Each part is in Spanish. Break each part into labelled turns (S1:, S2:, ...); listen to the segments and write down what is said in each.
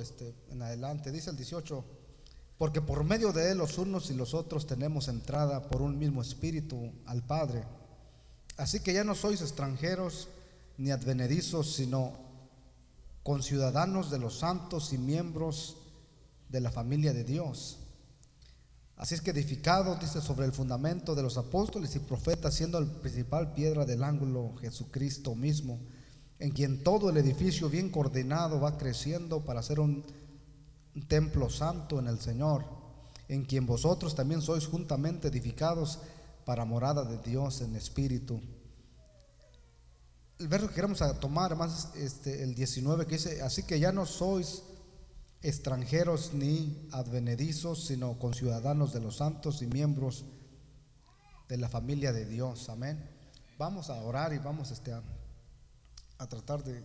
S1: este, en adelante. Dice el 18, porque por medio de él los unos y los otros tenemos entrada por un mismo espíritu al Padre. Así que ya no sois extranjeros ni advenedizos, sino conciudadanos de los santos y miembros de la familia de Dios. Así es que edificado, dice, sobre el fundamento de los apóstoles y profetas, siendo el principal piedra del ángulo Jesucristo mismo, en quien todo el edificio bien coordinado va creciendo para ser un templo santo en el Señor, en quien vosotros también sois juntamente edificados para morada de Dios en espíritu. El verso que queremos tomar, más este, el 19, que dice, así que ya no sois extranjeros ni advenedizos, sino conciudadanos de los santos y miembros de la familia de Dios. Amén. Vamos a orar y vamos este, a, tratar de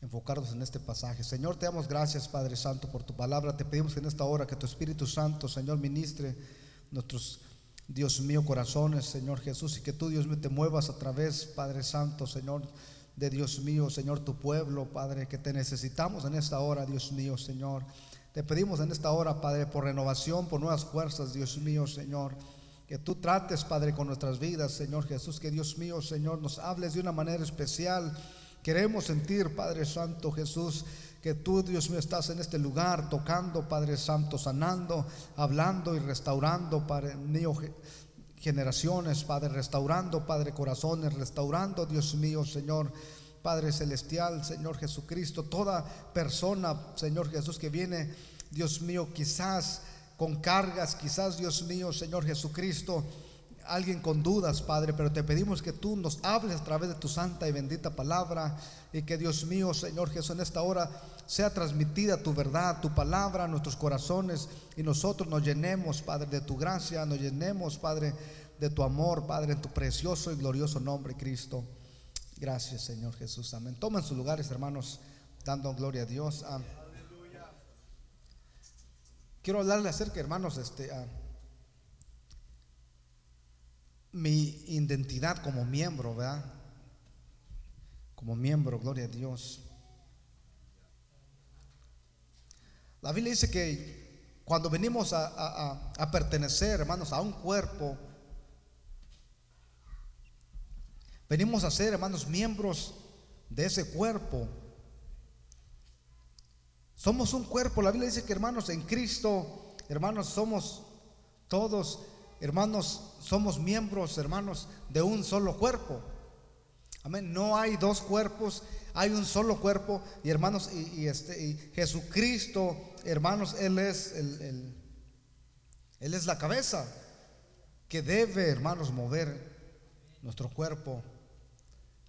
S1: enfocarnos en este pasaje. Señor, te damos gracias, Padre Santo, por tu palabra. Te pedimos en esta hora que tu Espíritu Santo, Señor, ministre nuestros, Dios mío, corazones, Señor Jesús, y que tú, Dios mío, te muevas a través, Padre Santo, Señor, de Dios mío, Señor, tu pueblo, Padre, que te necesitamos en esta hora, Dios mío, Señor. Te pedimos en esta hora, Padre, por renovación, por nuevas fuerzas, Dios mío, Señor. Que tú trates, Padre, con nuestras vidas, Señor Jesús. Que Dios mío, Señor, nos hables de una manera especial. Queremos sentir, Padre Santo Jesús, que tú, Dios mío, estás en este lugar tocando, Padre Santo, sanando, hablando y restaurando, Padre mío, generaciones, Padre, restaurando, Padre, corazones, restaurando, Dios mío, Señor. Padre Celestial, Señor Jesucristo, toda persona, Señor Jesús, que viene, Dios mío, quizás con cargas, quizás, Dios mío, Señor Jesucristo, alguien con dudas, Padre, pero te pedimos que tú nos hables a través de tu santa y bendita palabra y que Dios mío, Señor Jesús, en esta hora sea transmitida tu verdad, tu palabra a nuestros corazones y nosotros nos llenemos, Padre, de tu gracia, nos llenemos, Padre, de tu amor, Padre, en tu precioso y glorioso nombre, Cristo. Gracias, Señor Jesús. Amén. Tomen sus lugares, hermanos, dando gloria a Dios. Quiero hablarle acerca, hermanos, este, mi identidad como miembro, ¿verdad? Como miembro, gloria a Dios. La Biblia dice que cuando venimos a, a pertenecer, hermanos, a un cuerpo, venimos a ser, hermanos, miembros de ese cuerpo. Somos un cuerpo. La Biblia dice que, hermanos, en Cristo, hermanos, somos todos hermanos, somos miembros, hermanos, de un solo cuerpo. Amén. No hay dos cuerpos, hay un solo cuerpo. Y hermanos, y, este, y Jesucristo, hermanos, Él es el, Él es la cabeza que debe, hermanos, mover nuestro cuerpo.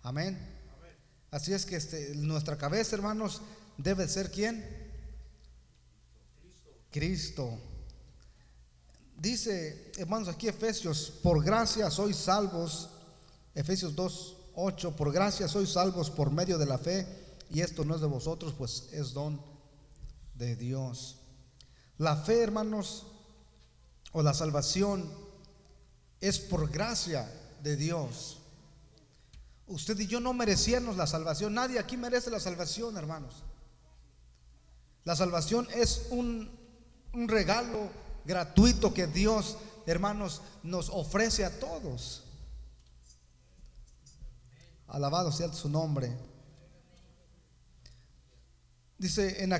S1: Amén. Así es que este, nuestra cabeza, hermanos, debe ser quién? Cristo. Dice, hermanos, aquí Efesios, por gracia sois salvos, Efesios 2, 8, por gracia sois salvos por medio de la fe, y esto no es de vosotros, pues es don de Dios. La fe, hermanos, o la salvación es por gracia de Dios. Usted y yo no merecíamos la salvación. Nadie aquí merece la salvación, hermanos. La salvación es un, un regalo gratuito que Dios, hermanos, nos ofrece a todos. Alabado sea su nombre. Dice, en,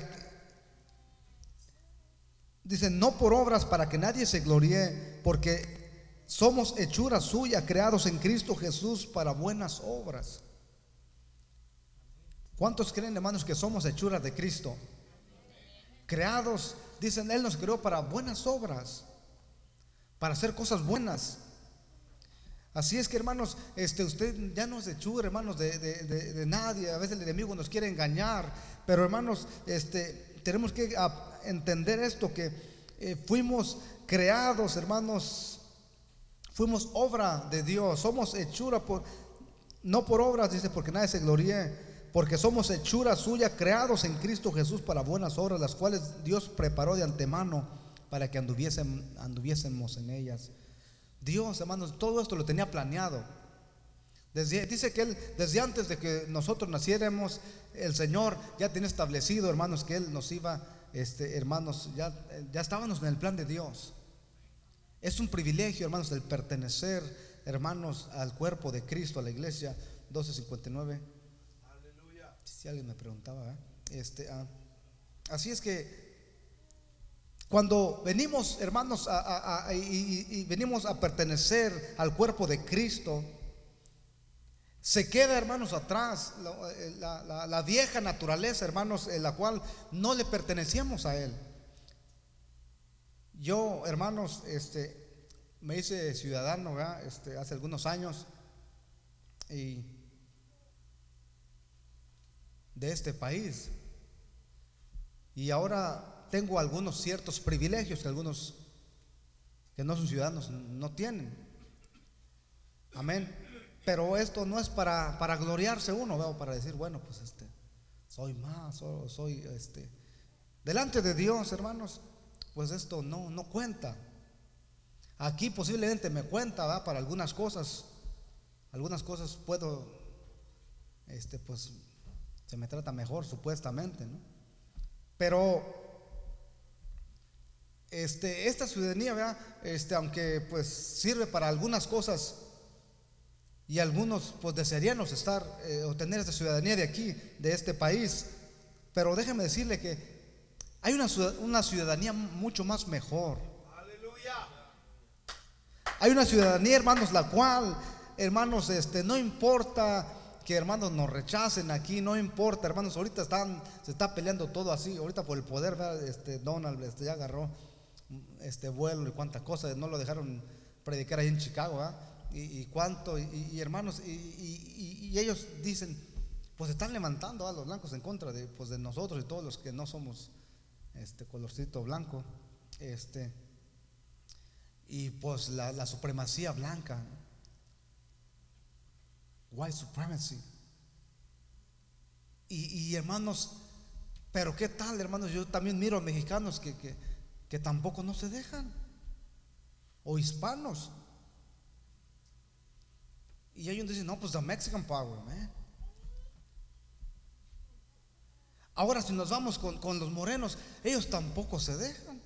S1: dice, no por obras para que nadie se gloríe, porque somos hechura suya, creados en Cristo Jesús para buenas obras. ¿Cuántos creen, hermanos, que somos hechuras de Cristo? Creados Dicen, Él nos creó para buenas obras, para hacer cosas buenas. Así es que hermanos, este, usted ya no es hechura, hermanos, de, nadie. A veces el enemigo nos quiere engañar. Pero hermanos, este, tenemos que entender esto, que eh, fuimos creados, hermanos, fuimos obra de Dios. Somos hechura por, no por obras, dice, porque nadie se gloríe porque somos hechura suya, creados en Cristo Jesús para buenas obras, las cuales Dios preparó de antemano para que anduviésemos en ellas. Dios, hermanos, todo esto lo tenía planeado. dice que Él, desde antes de que nosotros naciéramos, el Señor ya tiene establecido, hermanos, que Él nos iba, este, hermanos, ya, ya estábamos en el plan de Dios. Es un privilegio, hermanos, el pertenecer, hermanos, al cuerpo de Cristo, a la iglesia. 1259. Si alguien me preguntaba, ¿eh? este, ah, así es que cuando venimos, hermanos, y, venimos a pertenecer al cuerpo de Cristo, se queda, hermanos, atrás eh, la, vieja naturaleza, hermanos, en la cual no le pertenecíamos a Él. Yo, hermanos, este, me hice ciudadano este, hace algunos años y de este país. Y ahora tengo algunos ciertos privilegios que algunos que no son ciudadanos no tienen. Amén. Pero esto no es para, para gloriarse uno, veo, para decir, bueno, pues este, soy más, soy este. Delante de Dios, hermanos, pues esto no, no cuenta. Aquí posiblemente me cuenta, ¿va? Para algunas cosas, algunas cosas puedo, este, pues se me trata mejor supuestamente, ¿no? Pero este, esta ciudadanía, Este, aunque pues sirve para algunas cosas y algunos pues desearíamos estar eh, o tener esta ciudadanía de aquí, de este país, pero déjeme decirle que hay una, una ciudadanía mucho más mejor. Aleluya. Hay una ciudadanía, hermanos, la cual, hermanos, este, no importa que hermanos nos rechacen aquí, no importa, hermanos, ahorita están, se está peleando todo así, ahorita por el poder, este, Donald este, ya agarró este vuelo y cuántas cosas, no lo dejaron predicar ahí en Chicago, y, cuánto, y, hermanos, y, ellos dicen, pues están levantando a los blancos en contra de, pues de nosotros y todos los que no somos este colorcito blanco, este, y pues la, supremacía blanca, white supremacy. Y, hermanos, pero qué tal, hermanos, yo también miro a mexicanos que, que que tampoco no se dejan, o hispanos. Y ellos dicen, no, pues the Mexican power. Ahora si nos vamos con, los morenos, ellos tampoco se dejan.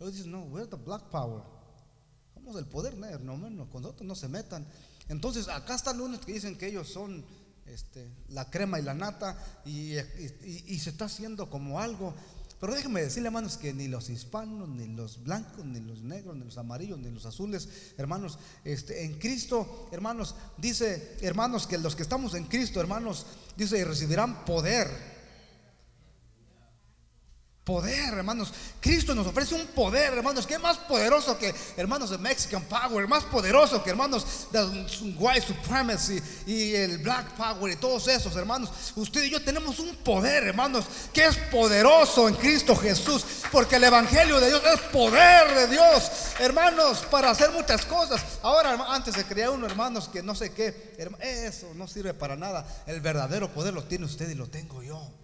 S1: Ellos dicen, no, we're the black power. Somos el poder no, no, con nosotros no se metan. Entonces acá están unos que dicen que ellos son este, la crema y la nata y, se está haciendo como algo. Pero déjenme decirle, hermanos, que ni los hispanos, ni los blancos, ni los negros, ni los amarillos, ni los azules, hermanos, este, en Cristo, hermanos, dice, hermanos, que los que estamos en Cristo, hermanos, dice, y recibirán poder Poder, hermanos. Cristo nos ofrece un poder, hermanos, que es más poderoso que, hermanos, de Mexican Power, más poderoso que, hermanos, de White Supremacy y el Black Power y todos esos, hermanos. Usted y yo tenemos un poder, hermanos, que es poderoso en Cristo Jesús, porque el Evangelio de Dios es poder de Dios, hermanos, para hacer muchas cosas. Ahora, antes se creía uno, hermanos, que no sé qué, eso no sirve para nada. El verdadero poder lo tiene usted y lo tengo yo.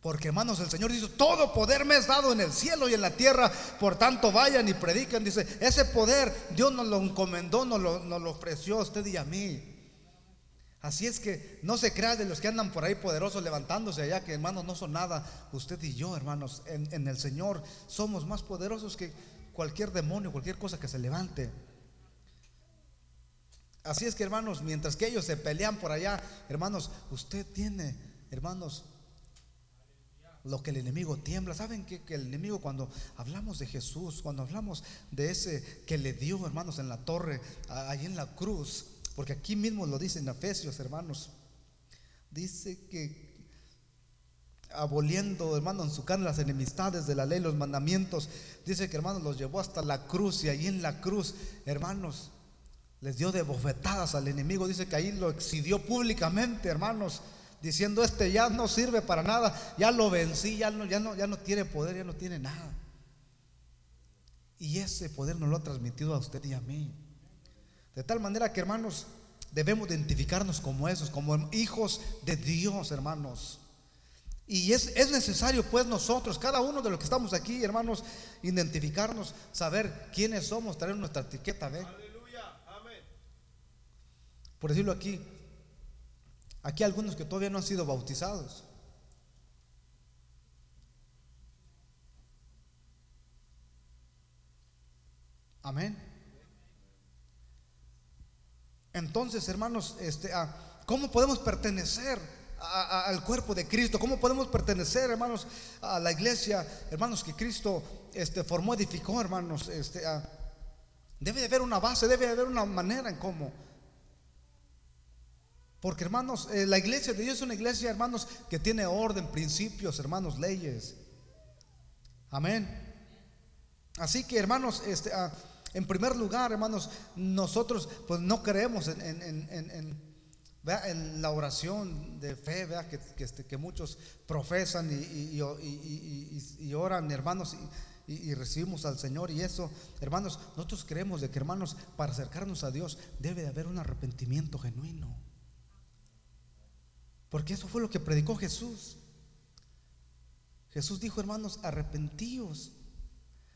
S1: Porque hermanos, el Señor dice, todo poder me es dado en el cielo y en la tierra, por tanto vayan y predican. Dice, ese poder Dios nos lo encomendó, nos lo, nos lo ofreció a usted y a mí. Así es que no se crea de los que andan por ahí poderosos levantándose allá, que hermanos no son nada. Usted y yo, hermanos, en, en el Señor somos más poderosos que cualquier demonio, cualquier cosa que se levante. Así es que, hermanos, mientras que ellos se pelean por allá, hermanos, usted tiene, hermanos, lo que el enemigo tiembla. ¿Saben que, el enemigo cuando hablamos de Jesús, cuando hablamos de ese que le dio, hermanos, en la torre, ahí en la cruz, porque aquí mismo lo dice en Efesios, hermanos, dice que aboliendo, hermanos, en su carne las enemistades de la ley, los mandamientos, dice que, hermanos, los llevó hasta la cruz y ahí en la cruz, hermanos, les dio de bofetadas al enemigo, dice que ahí lo exhibió públicamente, hermanos diciendo este ya no sirve para nada, ya lo vencí, ya no, ya no, ya no tiene poder, ya no tiene nada. Y ese poder nos lo ha transmitido a usted y a mí. De tal manera que hermanos, debemos identificarnos como esos, como hijos de Dios, hermanos. Y es, es, necesario pues nosotros, cada uno de los que estamos aquí, hermanos, identificarnos, saber quiénes somos, traer nuestra etiqueta, ¿ve? por decirlo aquí, aquí algunos que todavía no han sido bautizados. Amén. Entonces, hermanos, este, ah, ¿cómo podemos pertenecer al cuerpo de Cristo? ¿Cómo podemos pertenecer, hermanos, a la iglesia, hermanos, que Cristo este, formó, edificó, hermanos? Este, ah, debe de haber una base, debe de haber una manera en cómo. Porque, hermanos, eh, la iglesia de Dios es una iglesia, hermanos, que tiene orden, principios, hermanos, leyes. Amén. Así que, hermanos, este, ah, en primer lugar, hermanos, nosotros pues no creemos en, la oración de fe Que, este, que, muchos profesan y, y, oran, hermanos, y, recibimos al Señor. Y eso, hermanos, nosotros creemos de que, hermanos, para acercarnos a Dios debe de haber un arrepentimiento genuino. Porque eso fue lo que predicó Jesús. Jesús dijo, hermanos, arrepentíos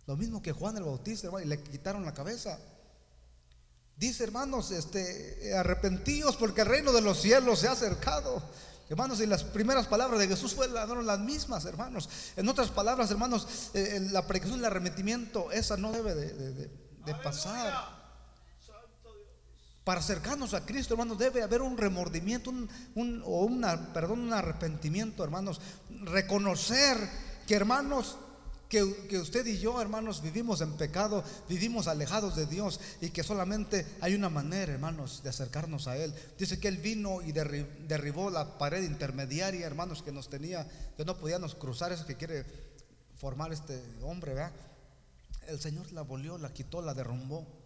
S1: lo mismo que Juan el Bautista, y le quitaron la cabeza. Dice, hermanos, este, arrepentíos porque el reino de los cielos se ha acercado. Hermanos, y las primeras palabras de Jesús fueron las mismas, hermanos. En otras palabras, hermanos, eh, la predicación del arrepentimiento, esa no debe de, pasar. Para acercarnos a Cristo, hermanos, debe haber un remordimiento, un, o una, perdón, un arrepentimiento, hermanos. Reconocer que, hermanos, que, usted y yo, hermanos, vivimos en pecado, vivimos alejados de Dios y que solamente hay una manera, hermanos, de acercarnos a Él. Dice que Él vino y derribó la pared intermediaria, hermanos, que nos tenía, que no podíamos cruzar, eso que quiere formar este hombre, ¿verdad? El Señor la abolió, la quitó, la derrumbó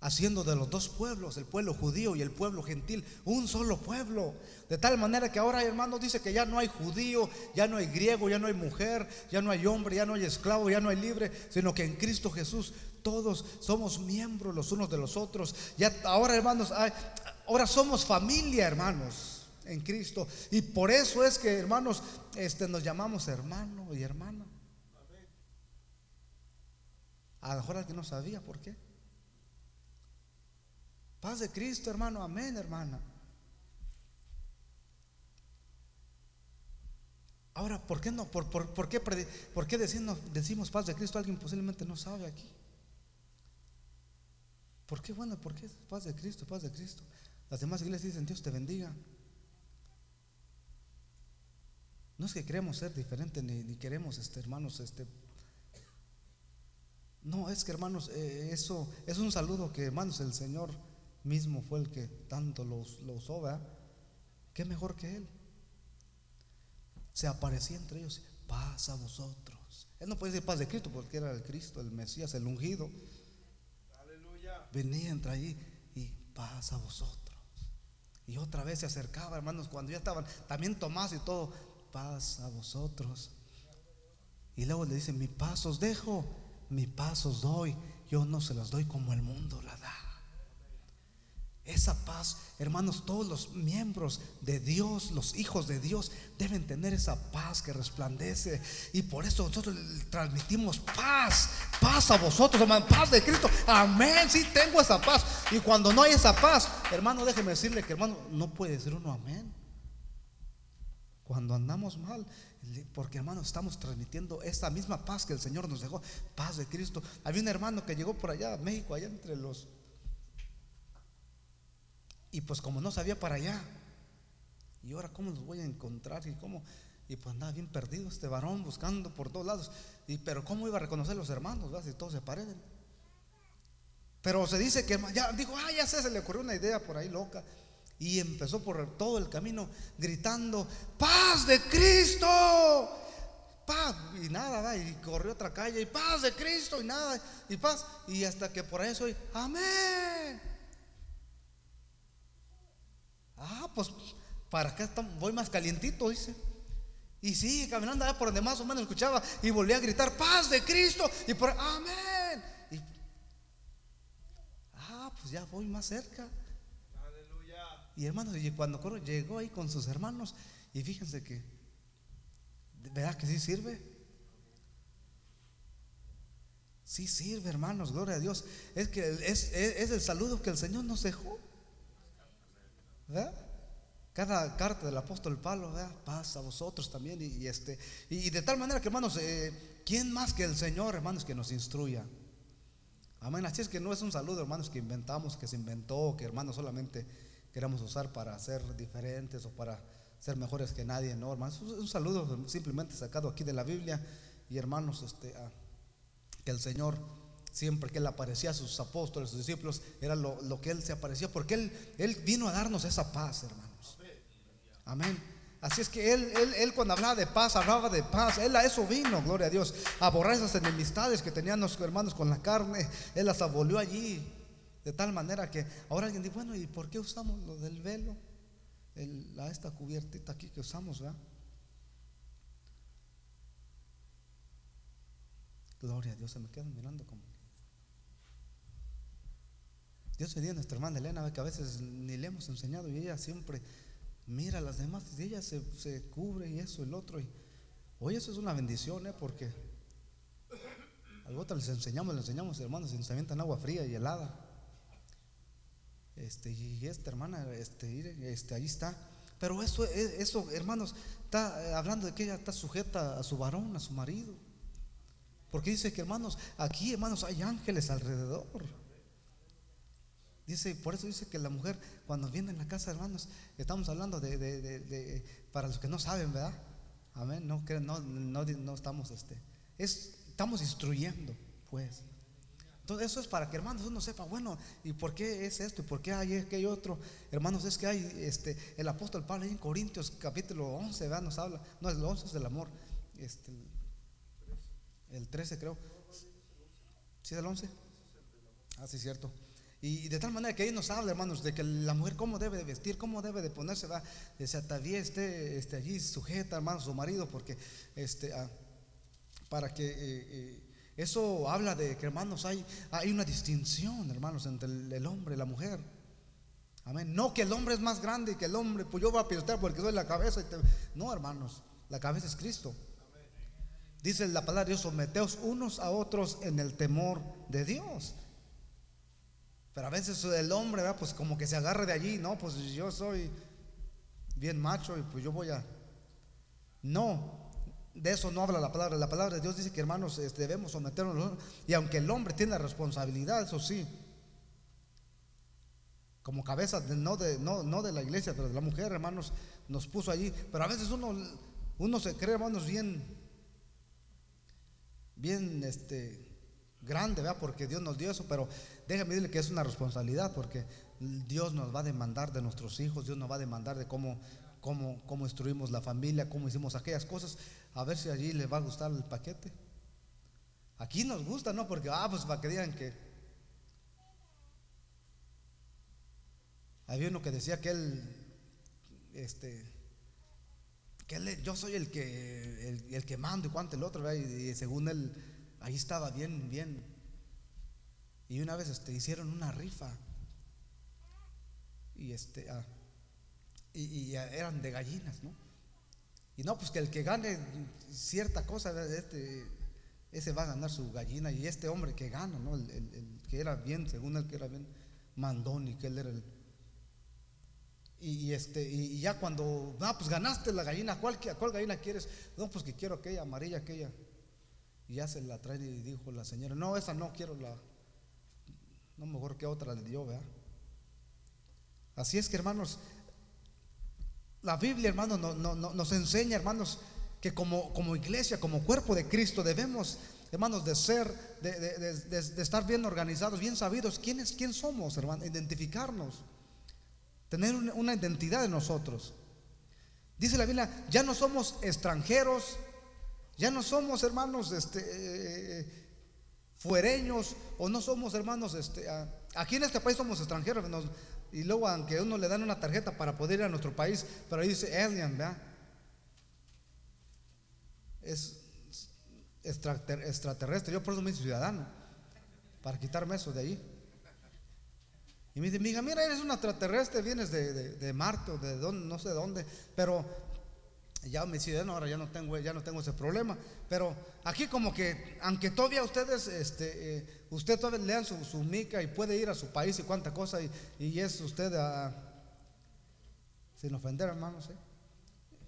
S1: haciendo de los dos pueblos, el pueblo judío y el pueblo gentil, un solo pueblo. De tal manera que ahora, hermanos, dice que ya no hay judío, ya no hay griego, ya no hay mujer, ya no hay hombre, ya no hay esclavo, ya no hay libre, sino que en Cristo Jesús todos somos miembros los unos de los otros. Ya ahora, hermanos, ahora somos familia, hermanos, en Cristo. Y por eso es que, hermanos, este, nos llamamos hermano y hermana. A lo mejor alguien no sabía por qué. Paz de Cristo, hermano. Amén, hermana. Ahora, ¿por qué no? ¿Por, por, qué, por qué decimos, decimos paz de Cristo? Alguien posiblemente no sabe aquí. ¿Por qué? Bueno, ¿por qué paz de Cristo, paz de Cristo? Las demás iglesias dicen Dios te bendiga. No es que queremos ser diferentes ni, queremos, este, hermanos, este. No, es que hermanos, eh, eso es un saludo que, hermanos, el Señor mismo fue el que tanto los, los usó, ¿Qué mejor que él? Se aparecía entre ellos, paz a vosotros. Él no puede decir paz de Cristo porque era el Cristo, el Mesías, el ungido. Aleluya. Venía entre allí y paz a vosotros. Y otra vez se acercaba, hermanos, cuando ya estaban, también Tomás y todo, paz a vosotros. Y luego le dice, mi paz os dejo, mi paz os doy, yo no se los doy como el mundo la da. Esa paz, hermanos, todos los miembros de Dios, los hijos de Dios, deben tener esa paz que resplandece. Y por eso nosotros transmitimos paz, paz a vosotros, hermano, paz de Cristo. Amén, sí tengo esa paz. Y cuando no hay esa paz, hermano, déjeme decirle que, hermano, no puede decir uno amén. Cuando andamos mal, porque hermano, estamos transmitiendo esa misma paz que el Señor nos dejó, paz de Cristo. Había un hermano que llegó por allá a México, allá entre los y pues como no sabía para allá, y ahora cómo los voy a encontrar y cómo, y pues andaba bien perdido este varón buscando por todos lados. Y pero cómo iba a reconocer los hermanos, si todos se parecen. Pero se dice que ya dijo, ah, ya se le ocurrió una idea por ahí loca. Y empezó por todo el camino gritando, paz de Cristo. Paz, y nada, y corrió otra calle, y paz de Cristo, y nada, y paz, y hasta que por ahí soy, amén. Ah, pues para acá voy más calientito, dice. Y sigue caminando allá por donde más o menos escuchaba y volví a gritar, paz de Cristo. Y por, amén. Y, ah, pues ya voy más cerca. Aleluya. Y hermanos, y cuando llegó ahí con sus hermanos, y fíjense que, ¿verdad que sí sirve? Sí sirve, hermanos, gloria a Dios. Es que es, es el saludo que el Señor nos dejó. ¿Verdad? Cada carta del apóstol Pablo, ¿verdad? Paz a vosotros también. Y, este, y, de tal manera que, hermanos, eh, ¿quién más que el Señor, hermanos, que nos instruya? Amén. Así es que no es un saludo, hermanos, que inventamos, que se inventó, que hermanos solamente queremos usar para ser diferentes o para ser mejores que nadie, no, hermanos. Es un saludo simplemente sacado aquí de la Biblia. Y hermanos, este, que el Señor siempre que Él aparecía a sus apóstoles, a sus discípulos, era lo, que Él se aparecía, porque él, él vino a darnos esa paz, hermanos. Amén. Así es que él, él, él, cuando hablaba de paz, hablaba de paz. Él a eso vino, gloria a Dios. A borrar esas enemistades que tenían los hermanos con la carne. Él las abolió allí. De tal manera que ahora alguien dice, bueno, ¿y por qué usamos lo del velo? la, esta cubiertita aquí que usamos, ¿verdad? Gloria a Dios, se me quedan mirando como. Dios bendiga a nuestra hermana Elena, que a veces ni le hemos enseñado y ella siempre mira a las demás y ella se, cubre y eso, el otro. Y, oye, eso es una bendición, ¿eh? Porque al otro les enseñamos, les enseñamos, hermanos, se avientan agua fría y helada. Este, y esta hermana, este, este, ahí está. Pero eso, e, eso, hermanos, está hablando de que ella está sujeta a su varón, a su marido. Porque dice que, hermanos, aquí, hermanos, hay ángeles alrededor. Dice, por eso dice que la mujer, cuando viene en la casa, hermanos, estamos hablando de, para los que no saben, ¿verdad? Amén. No, no, no, no estamos, este, es, estamos instruyendo, pues. Entonces, eso es para que, hermanos, uno sepa, bueno, ¿y por qué es esto? ¿Y por qué hay aquello otro? Hermanos, es que hay, este, el apóstol Pablo ahí en Corintios, capítulo 11, ¿verdad? Nos habla, no, el 11 es del amor, este, el 13 creo. ¿Sí es el 11? Ah, sí, cierto. Y de tal manera que ahí nos habla, hermanos, de que la mujer cómo debe de vestir, cómo debe de ponerse, va, ese atavío esté, esté allí sujeta, hermanos, su marido, porque este, ah, para que eh, eh, eso habla de que, hermanos, hay, hay una distinción, hermanos, entre el, hombre y la mujer. Amén. No que el hombre es más grande y que el hombre, pues yo voy a pilotar porque soy la cabeza. No, hermanos, la cabeza es Cristo. Dice la palabra de Dios, someteos unos a otros en el temor de Dios. Pero a veces el hombre, pues como que se agarra de allí, no, pues yo soy bien macho y pues yo voy a... No, de eso no habla la palabra. La palabra de Dios dice que hermanos este, debemos someternos. Y aunque el hombre tiene la responsabilidad, eso sí, como cabeza, no, de, no, no de la iglesia, pero de la mujer, hermanos, nos puso allí. Pero a veces uno, uno se cree, hermanos, bien, bien, este, grande, ¿verdad? Porque Dios nos dio eso, pero déjame decirle que es una responsabilidad, porque Dios nos va a demandar de nuestros hijos, Dios nos va a demandar de cómo, cómo, cómo instruimos la familia, cómo hicimos aquellas cosas, a ver si allí les va a gustar el paquete. Aquí nos gusta, ¿no? Porque, ah, pues para que digan que... Había uno que decía que él, este, que él, yo soy el que, el, que mando y cuánto el otro, ¿verdad? y según él ahí estaba bien, bien. Y una vez este, hicieron una rifa. Y este, ah, y, eran de gallinas, ¿no? Y no, pues que el que gane cierta cosa, este, ese va a ganar su gallina. Y este hombre que gana, ¿no? El, que era bien, según el que era bien mandón y que él era el. Y, este, y, ya cuando, no, pues ganaste la gallina, ¿cuál, ¿cuál gallina quieres? No, pues que quiero aquella amarilla, aquella. Y ya se la trae y dijo la señora, no, esa no quiero la, no mejor que otra le dio, ¿verdad? Así es que hermanos, la Biblia, hermanos, no, nos enseña, hermanos, que como, como iglesia, como cuerpo de Cristo, debemos, hermanos, de ser, de, estar bien organizados, bien sabidos, quién, es, quién somos, hermanos, identificarnos, tener una, una identidad en nosotros. Dice la Biblia, ya no somos extranjeros ya no somos hermanos este, fuereños o no somos hermanos, este, aquí en este país somos extranjeros. y luego, aunque uno le dan una tarjeta para poder ir a nuestro país, pero ahí dice alien, ¿verdad? Es extraterrestre. Yo por eso me hice ciudadano, para quitarme eso de ahí. Y me dice, mira, mira, eres un extraterrestre, vienes de, de, Marte o de dónde, no sé dónde, pero ya me ciudadano, ahora ya no tengo, ya no tengo ese problema. Pero aquí como que, aunque todavía ustedes, este, eh, usted todavía lean su, mica y puede ir a su país y cuánta cosa y, es usted sin ofender, hermanos. ¿eh?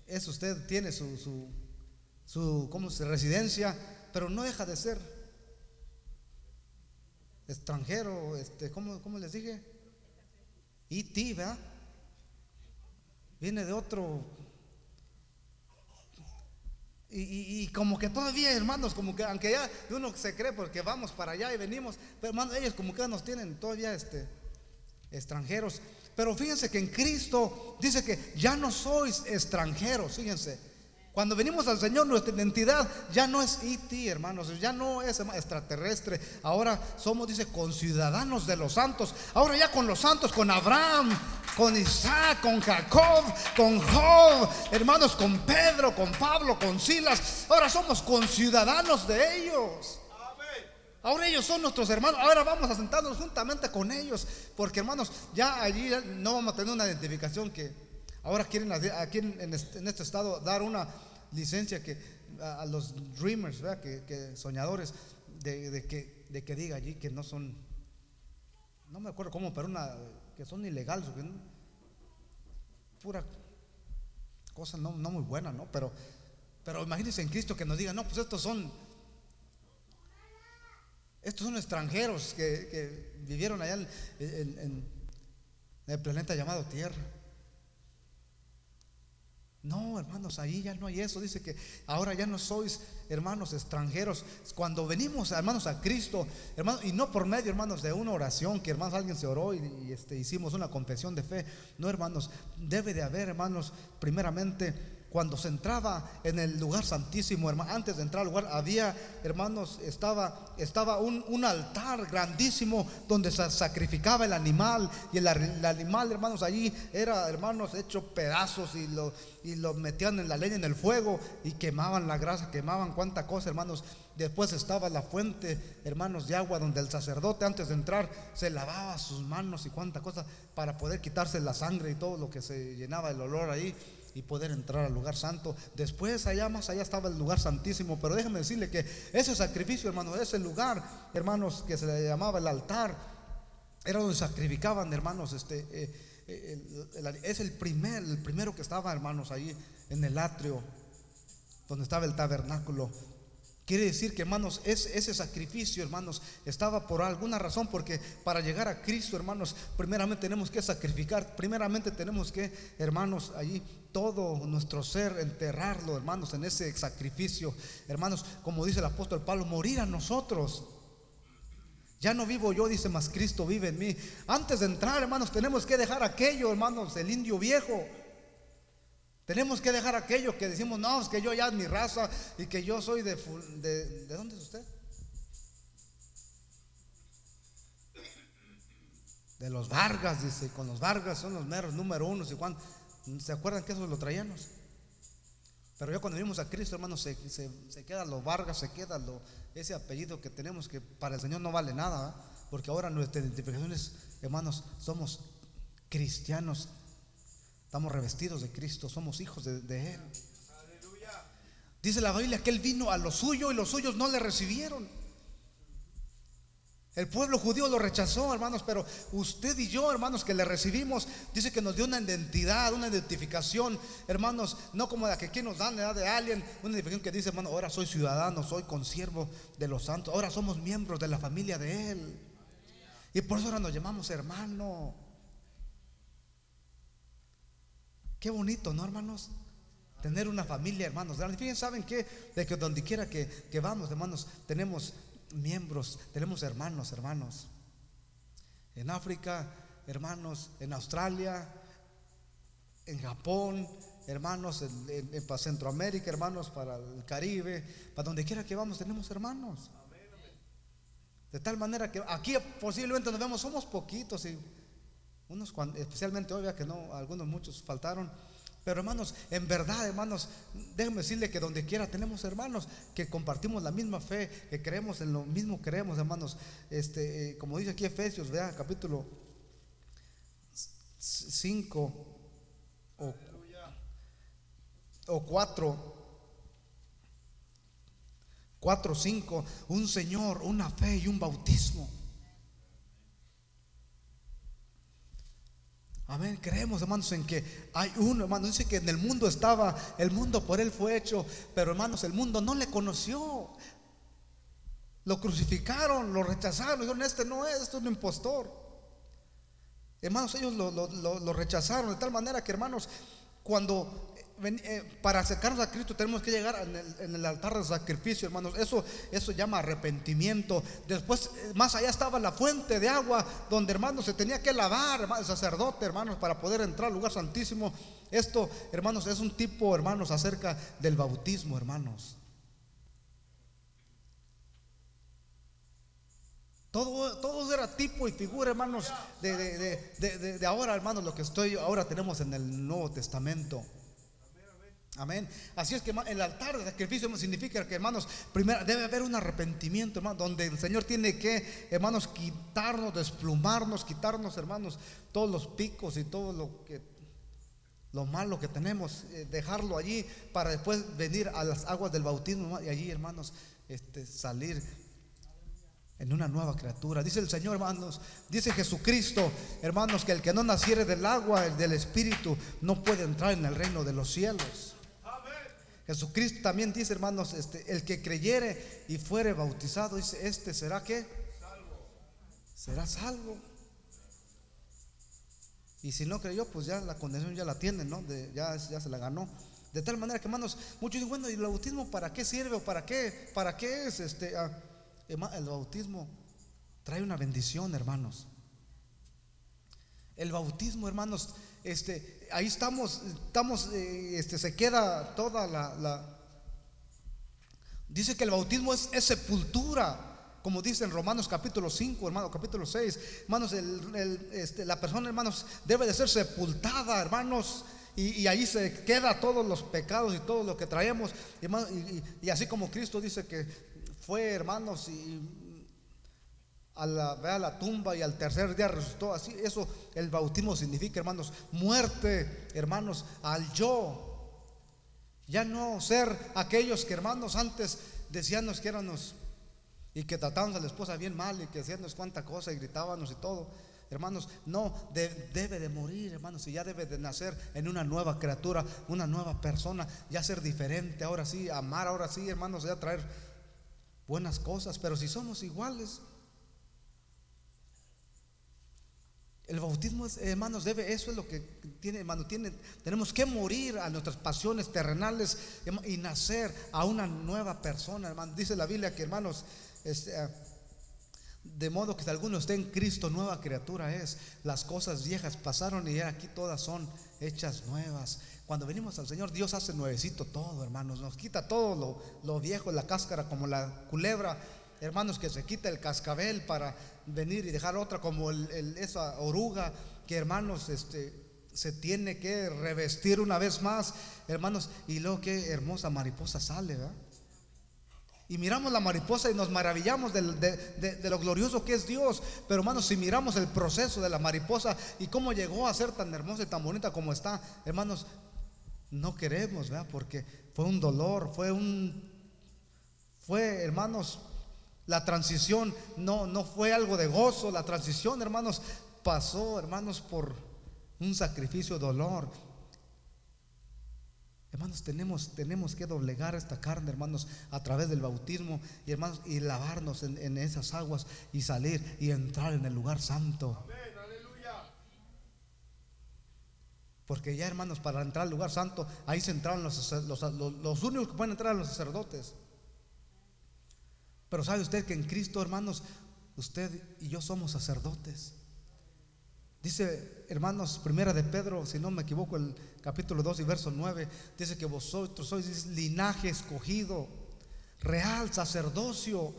S1: Es usted tiene su, su, su ¿cómo se, residencia, pero no deja de ser extranjero, este, ¿cómo, cómo les dije? ti, ¿verdad? Viene de otro. Y, como que todavía, hermanos, como que aunque ya uno se cree porque vamos para allá y venimos, pero hermanos, ellos como que nos tienen todavía este, extranjeros. Pero fíjense que en Cristo dice que ya no sois extranjeros, fíjense. Cuando venimos al Señor, nuestra identidad ya no es IT, e hermanos, ya no es extraterrestre. Ahora somos, dice, conciudadanos de los santos. Ahora ya con los santos, con Abraham, con Isaac, con Jacob, con Job, hermanos, con Pedro, con Pablo, con Silas. Ahora somos conciudadanos de ellos. Ahora ellos son nuestros hermanos. Ahora vamos a sentarnos juntamente con ellos. Porque hermanos, ya allí no vamos a tener una identificación que ahora quieren aquí este, en este estado dar una licencia que a, los dreamers, Que, soñadores, de, que, de que diga allí que no son, no me acuerdo cómo, pero una, que son ilegales, pura cosa no, muy buena, ¿no? Pero, pero imagínense en Cristo que nos diga, no, pues estos son, estos son extranjeros que, vivieron allá en el planeta llamado Tierra. No, hermanos, ahí ya no hay eso. Dice que ahora ya no sois hermanos extranjeros. Cuando venimos, hermanos, a Cristo, hermanos, y no por medio, hermanos, de una oración, que hermanos, alguien se oró y, este, hicimos una confesión de fe. No, hermanos, debe de haber, hermanos, primeramente cuando se entraba en el lugar santísimo, hermano, antes de entrar al lugar, había, hermanos, estaba, estaba un, altar grandísimo donde se sacrificaba el animal. Y el, animal, hermanos, allí era, hermanos, hecho pedazos y lo, y lo metían en la leña, en el fuego y quemaban la grasa, quemaban cuánta cosa, hermanos. Después estaba la fuente, hermanos, de agua donde el sacerdote antes de entrar se lavaba sus manos y cuánta cosa para poder quitarse la sangre y todo lo que se llenaba el olor ahí y poder entrar al lugar santo. Después allá más allá estaba el lugar santísimo, pero déjeme decirle que ese sacrificio, hermano, ese lugar, hermanos, que se le llamaba el altar, era donde sacrificaban, hermanos, este eh, eh, es el primer, el primero que estaba, hermanos, ahí en el atrio donde estaba el tabernáculo. Quiere decir que, hermanos, ese sacrificio, hermanos, estaba por alguna razón, porque para llegar a Cristo, hermanos, primeramente tenemos que sacrificar, primeramente tenemos que, hermanos, allí todo nuestro ser, enterrarlo, hermanos, en ese sacrificio, hermanos, como dice el apóstol Pablo, morir a nosotros. Ya no vivo yo, dice, más Cristo vive en mí. Antes de entrar, hermanos, tenemos que dejar aquello, hermanos, el indio viejo. Tenemos que dejar aquello que decimos, no, es que yo ya es mi raza y que yo soy de... ¿De, ¿de dónde es usted? De los Vargas, dice, con los Vargas son los meros número uno. ¿y? ¿Se acuerdan que eso lo traíamos? Pero ya cuando venimos a Cristo, hermanos, se, se, queda los Vargas, se queda lo, ese apellido que tenemos que para el Señor no vale nada, porque ahora nuestra identificación es, hermanos, somos cristianos Estamos revestidos de Cristo, somos hijos de, Él. Dice la Biblia que Él vino a lo suyo y los suyos no le recibieron. El pueblo judío lo rechazó, hermanos, pero usted y yo, hermanos, que le recibimos, dice que nos dio una identidad, una identificación, hermanos, no como la que aquí nos dan, de alguien, una identificación que dice, hermano, ahora soy ciudadano, soy consiervo de los santos, ahora somos miembros de la familia de Él. Y por eso ahora nos llamamos hermano. Qué bonito, ¿no, hermanos? Tener una familia, hermanos. Fíjense, ¿saben qué? De que donde quiera que, que vamos, hermanos, tenemos miembros, tenemos hermanos, hermanos. En África, hermanos, en Australia, en Japón, hermanos, en, Centroamérica, hermanos, para el Caribe, para donde quiera que vamos, tenemos hermanos. De tal manera que aquí posiblemente nos vemos, somos poquitos y unos especialmente hoy, que no, algunos muchos faltaron. Pero hermanos, en verdad, hermanos, déjenme decirle que donde quiera tenemos hermanos que compartimos la misma fe, que creemos en lo mismo, creemos, hermanos. Este, eh, como dice aquí Efesios, vea, capítulo 5 o, o 4. 4, 5, un Señor, una fe y un bautismo. Amén. Creemos, hermanos, en que hay uno, hermanos. Dice que en el mundo estaba, el mundo por él fue hecho, pero hermanos, el mundo no le conoció. Lo crucificaron, lo rechazaron. Dijeron, este no es, este es un impostor. Hermanos, ellos lo, rechazaron de tal manera que, hermanos, cuando eh, para acercarnos a Cristo tenemos que llegar en el, altar de sacrificio, hermanos. Eso, eso llama arrepentimiento. Después, eh, más allá estaba la fuente de agua donde, hermanos, se tenía que lavar, el sacerdote, hermanos, para poder entrar al lugar santísimo. Esto, hermanos, es un tipo, hermanos, acerca del bautismo, hermanos. Todo, todo, era tipo y figura, hermanos, de, de, ahora, hermanos, lo que estoy ahora tenemos en el Nuevo Testamento. Amén. Así es que el altar de sacrificio significa que, hermanos, primero debe haber un arrepentimiento, hermanos, donde el Señor tiene que, hermanos, quitarnos, desplumarnos, quitarnos, hermanos, todos los picos y todo lo que lo malo que tenemos, eh, dejarlo allí para después venir a las aguas del bautismo y allí, hermanos, este, salir en una nueva criatura. Dice el Señor, hermanos, dice Jesucristo, hermanos, que el que no naciere del agua, el del Espíritu, no puede entrar en el reino de los cielos. Jesucristo también dice, hermanos, este, el que creyere y fuere bautizado, dice, este será que será salvo. Y si no creyó, pues ya la condenación ya la tiene, ¿no? ya, ya se la ganó. De tal manera que, hermanos, muchos dicen, bueno, ¿y el bautismo para qué sirve o para qué? ¿Para qué es este? Ah, el bautismo trae una bendición, hermanos. El bautismo, hermanos, este, ahí estamos, estamos, eh, este, se queda toda la, Dice que el bautismo es, sepultura, como dice en Romanos capítulo 5, hermano, capítulo 6. Hermanos, este, la persona, hermanos, debe de ser sepultada, hermanos. Y, ahí se queda todos los pecados y todo lo que traemos. y así como Cristo dice que fue, hermanos, y a la, a la tumba y al tercer día resucitó. Así, eso el bautismo significa, hermanos, muerte, hermanos, al yo. Ya no ser aquellos que, hermanos, antes decíamos que éramos y que tratábamos a la esposa bien mal y que hacíamos cuánta cosa y gritábamos y todo. Hermanos, no debe de morir, hermanos, y ya debe de nacer en una nueva criatura, una nueva persona, ya ser diferente, ahora sí, amar, ahora sí, hermanos, ya traer buenas cosas, pero si somos iguales, El bautismo, hermanos, debe, eso es lo que tiene, hermano, tiene, tenemos que morir a nuestras pasiones terrenales y nacer a una nueva persona, hermano. Dice la Biblia que, hermanos, este, ah, de modo que si alguno esté en Cristo, nueva criatura es. Las cosas viejas pasaron y aquí todas son hechas nuevas. Cuando venimos al Señor, Dios hace nuevecito todo, hermanos. Nos quita todo lo, lo viejo, la cáscara, como la culebra hermanos, que se quita el cascabel para venir y dejar otra como esa oruga, que hermanos, este, se tiene que revestir una vez más, hermanos, y luego qué hermosa mariposa sale, ¿verdad? Y miramos la mariposa y nos maravillamos de, de, lo glorioso que es Dios. Pero hermanos, si miramos el proceso de la mariposa y cómo llegó a ser tan hermosa y tan bonita como está, hermanos, no queremos, ¿verdad? Porque fue un dolor, fue un, fue, hermanos, la transición no, no fue algo de gozo, la transición, hermanos, pasó, hermanos, por un sacrificio, dolor. Hermanos, tenemos, tenemos que doblegar esta carne, hermanos, a través del bautismo y hermanos, y lavarnos en, esas aguas y salir y entrar en el lugar santo. Porque ya, hermanos, para entrar al lugar santo, ahí se entraron los, los, los únicos que pueden entrar a los sacerdotes. Pero sabe usted que en Cristo, hermanos, usted y yo somos sacerdotes. Dice, hermanos, primera de Pedro, si no me equivoco, el capítulo 2 y verso 9, dice que vosotros sois linaje escogido, real sacerdocio,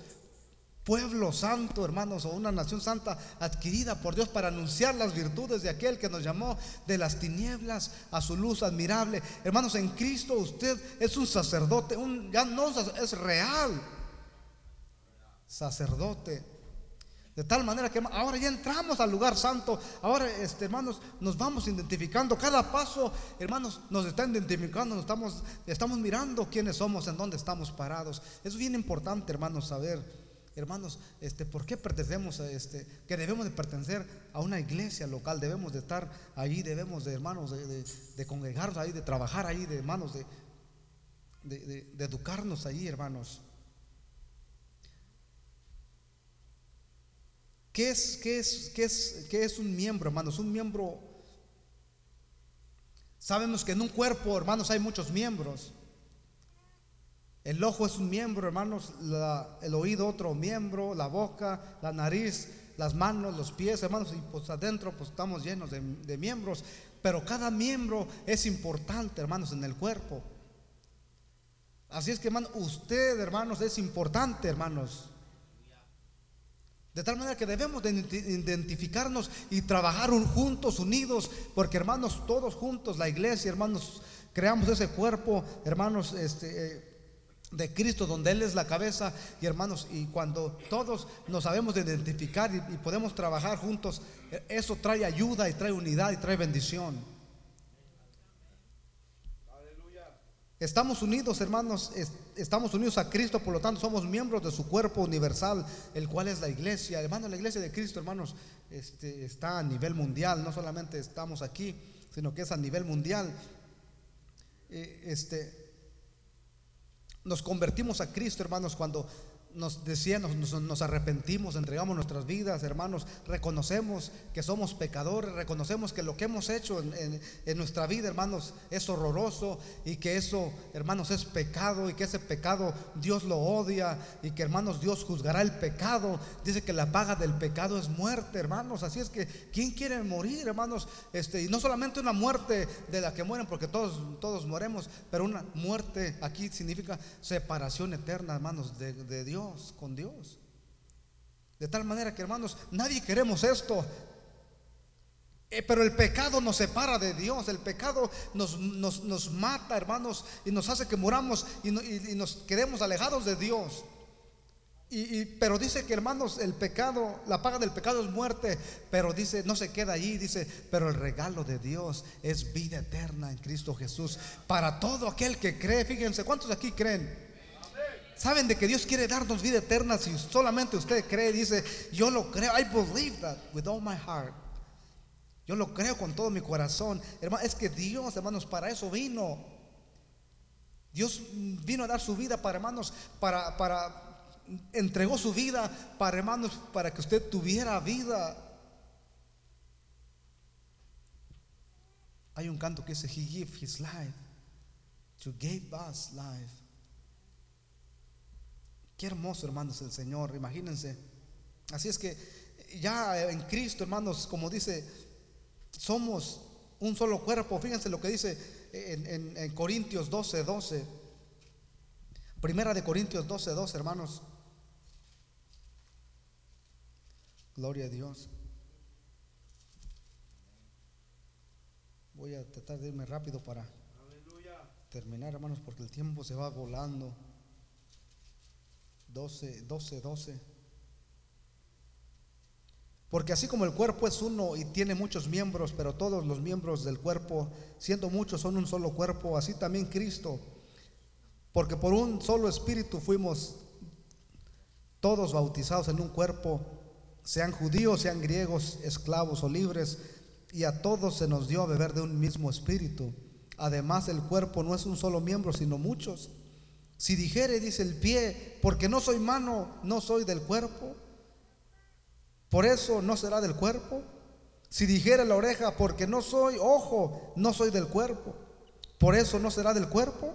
S1: pueblo santo, hermanos, o una nación santa adquirida por Dios para anunciar las virtudes de aquel que nos llamó de las tinieblas a su luz admirable. Hermanos, en Cristo usted es un sacerdote, un, ya no es real sacerdote. De tal manera que ahora ya entramos al lugar santo. Ahora, este, hermanos, nos vamos identificando. Cada paso, hermanos, nos está identificando. Nos estamos, estamos mirando quiénes somos, en dónde estamos parados. Es bien importante, hermanos, saber hermanos, este, ¿por qué pertenecemos a este? Que debemos de pertenecer a una iglesia local, debemos de estar ahí, debemos de hermanos, de, de, congregarnos ahí, de trabajar ahí, de hermanos, de, de, educarnos ahí, hermanos. ¿Qué es, qué, es, qué, es, ¿Qué es un miembro, hermanos? Un miembro, sabemos que en un cuerpo, hermanos, hay muchos miembros. El ojo es un miembro, hermanos, el oído otro miembro, la boca, la nariz, las manos, los pies, hermanos, y pues adentro pues estamos llenos de, de miembros, pero cada miembro es importante, hermanos, en el cuerpo. Así es que, hermano, usted, hermanos, es importante, hermanos. De tal manera que debemos de identificarnos y trabajar juntos, unidos, porque hermanos, todos juntos, la iglesia, hermanos, creamos ese cuerpo, hermanos, este, eh, de Cristo, donde Él es la cabeza, y hermanos, y cuando todos nos sabemos de identificar y, y podemos trabajar juntos, eh, eso trae ayuda y trae unidad y trae bendición. Estamos unidos, hermanos, estamos unidos a Cristo, por lo tanto somos miembros de su cuerpo universal, el cual es la iglesia. Hermanos, la iglesia de Cristo, hermanos, este, está a nivel mundial, no solamente estamos aquí, sino que es a nivel mundial. Eh, este, nos convertimos a Cristo, hermanos, cuando nos decía, nos, arrepentimos, entregamos nuestras vidas, hermanos, reconocemos que somos pecadores, reconocemos que lo que hemos hecho en, nuestra vida, hermanos, es horroroso y que eso, hermanos, es pecado y que ese pecado Dios lo odia y que, hermanos, Dios juzgará el pecado. Dice que la paga del pecado es muerte, hermanos. Así es que, ¿quién quiere morir, hermanos? Este, y no solamente una muerte de la que mueren, porque todos, todos moremos, pero una muerte aquí significa separación eterna, hermanos, de Dios con Dios. De tal manera que, hermanos, nadie queremos esto. Eh, pero el pecado nos separa de Dios, el pecado nos, nos, mata, hermanos, y nos hace que muramos y, nos quedemos alejados de Dios. Y, pero dice que hermanos, el pecado, la paga del pecado es muerte, pero dice, no se queda allí, dice, pero el regalo de Dios es vida eterna en Cristo Jesús para todo aquel que cree. Fíjense, ¿cuántos aquí creen? Saben de que Dios quiere darnos vida eterna si solamente usted cree, dice, yo lo creo, I believe that with all my heart. Yo lo creo con todo mi corazón. Hermano, es que Dios, hermanos, para eso vino. Dios vino a dar su vida para hermanos, para, para, entregó su vida para hermanos, para que usted tuviera vida. Hay un canto que dice, He gave His life to give us life. Qué hermoso, hermanos, el Señor, imagínense. Así es que ya en Cristo, hermanos, como dice, somos un solo cuerpo. Fíjense lo que dice en, Corintios 12, 12. Primera de Corintios 12, 12, hermanos. Gloria a Dios. Voy a tratar de irme rápido para terminar, hermanos, porque el tiempo se va volando. 12, 12, 12. Porque así como el cuerpo es uno y tiene muchos miembros, pero todos los miembros del cuerpo, siendo muchos, son un solo cuerpo, así también Cristo. Porque por un solo espíritu fuimos todos bautizados en un cuerpo, sean judíos, sean griegos, esclavos o libres, y a todos se nos dio a beber de un mismo espíritu. Además, el cuerpo no es un solo miembro, sino muchos. Si dijere, dice el pie, porque no soy mano, no soy del cuerpo, por eso no será del cuerpo. Si dijere la oreja, porque no soy ojo, no soy del cuerpo, por eso no será del cuerpo.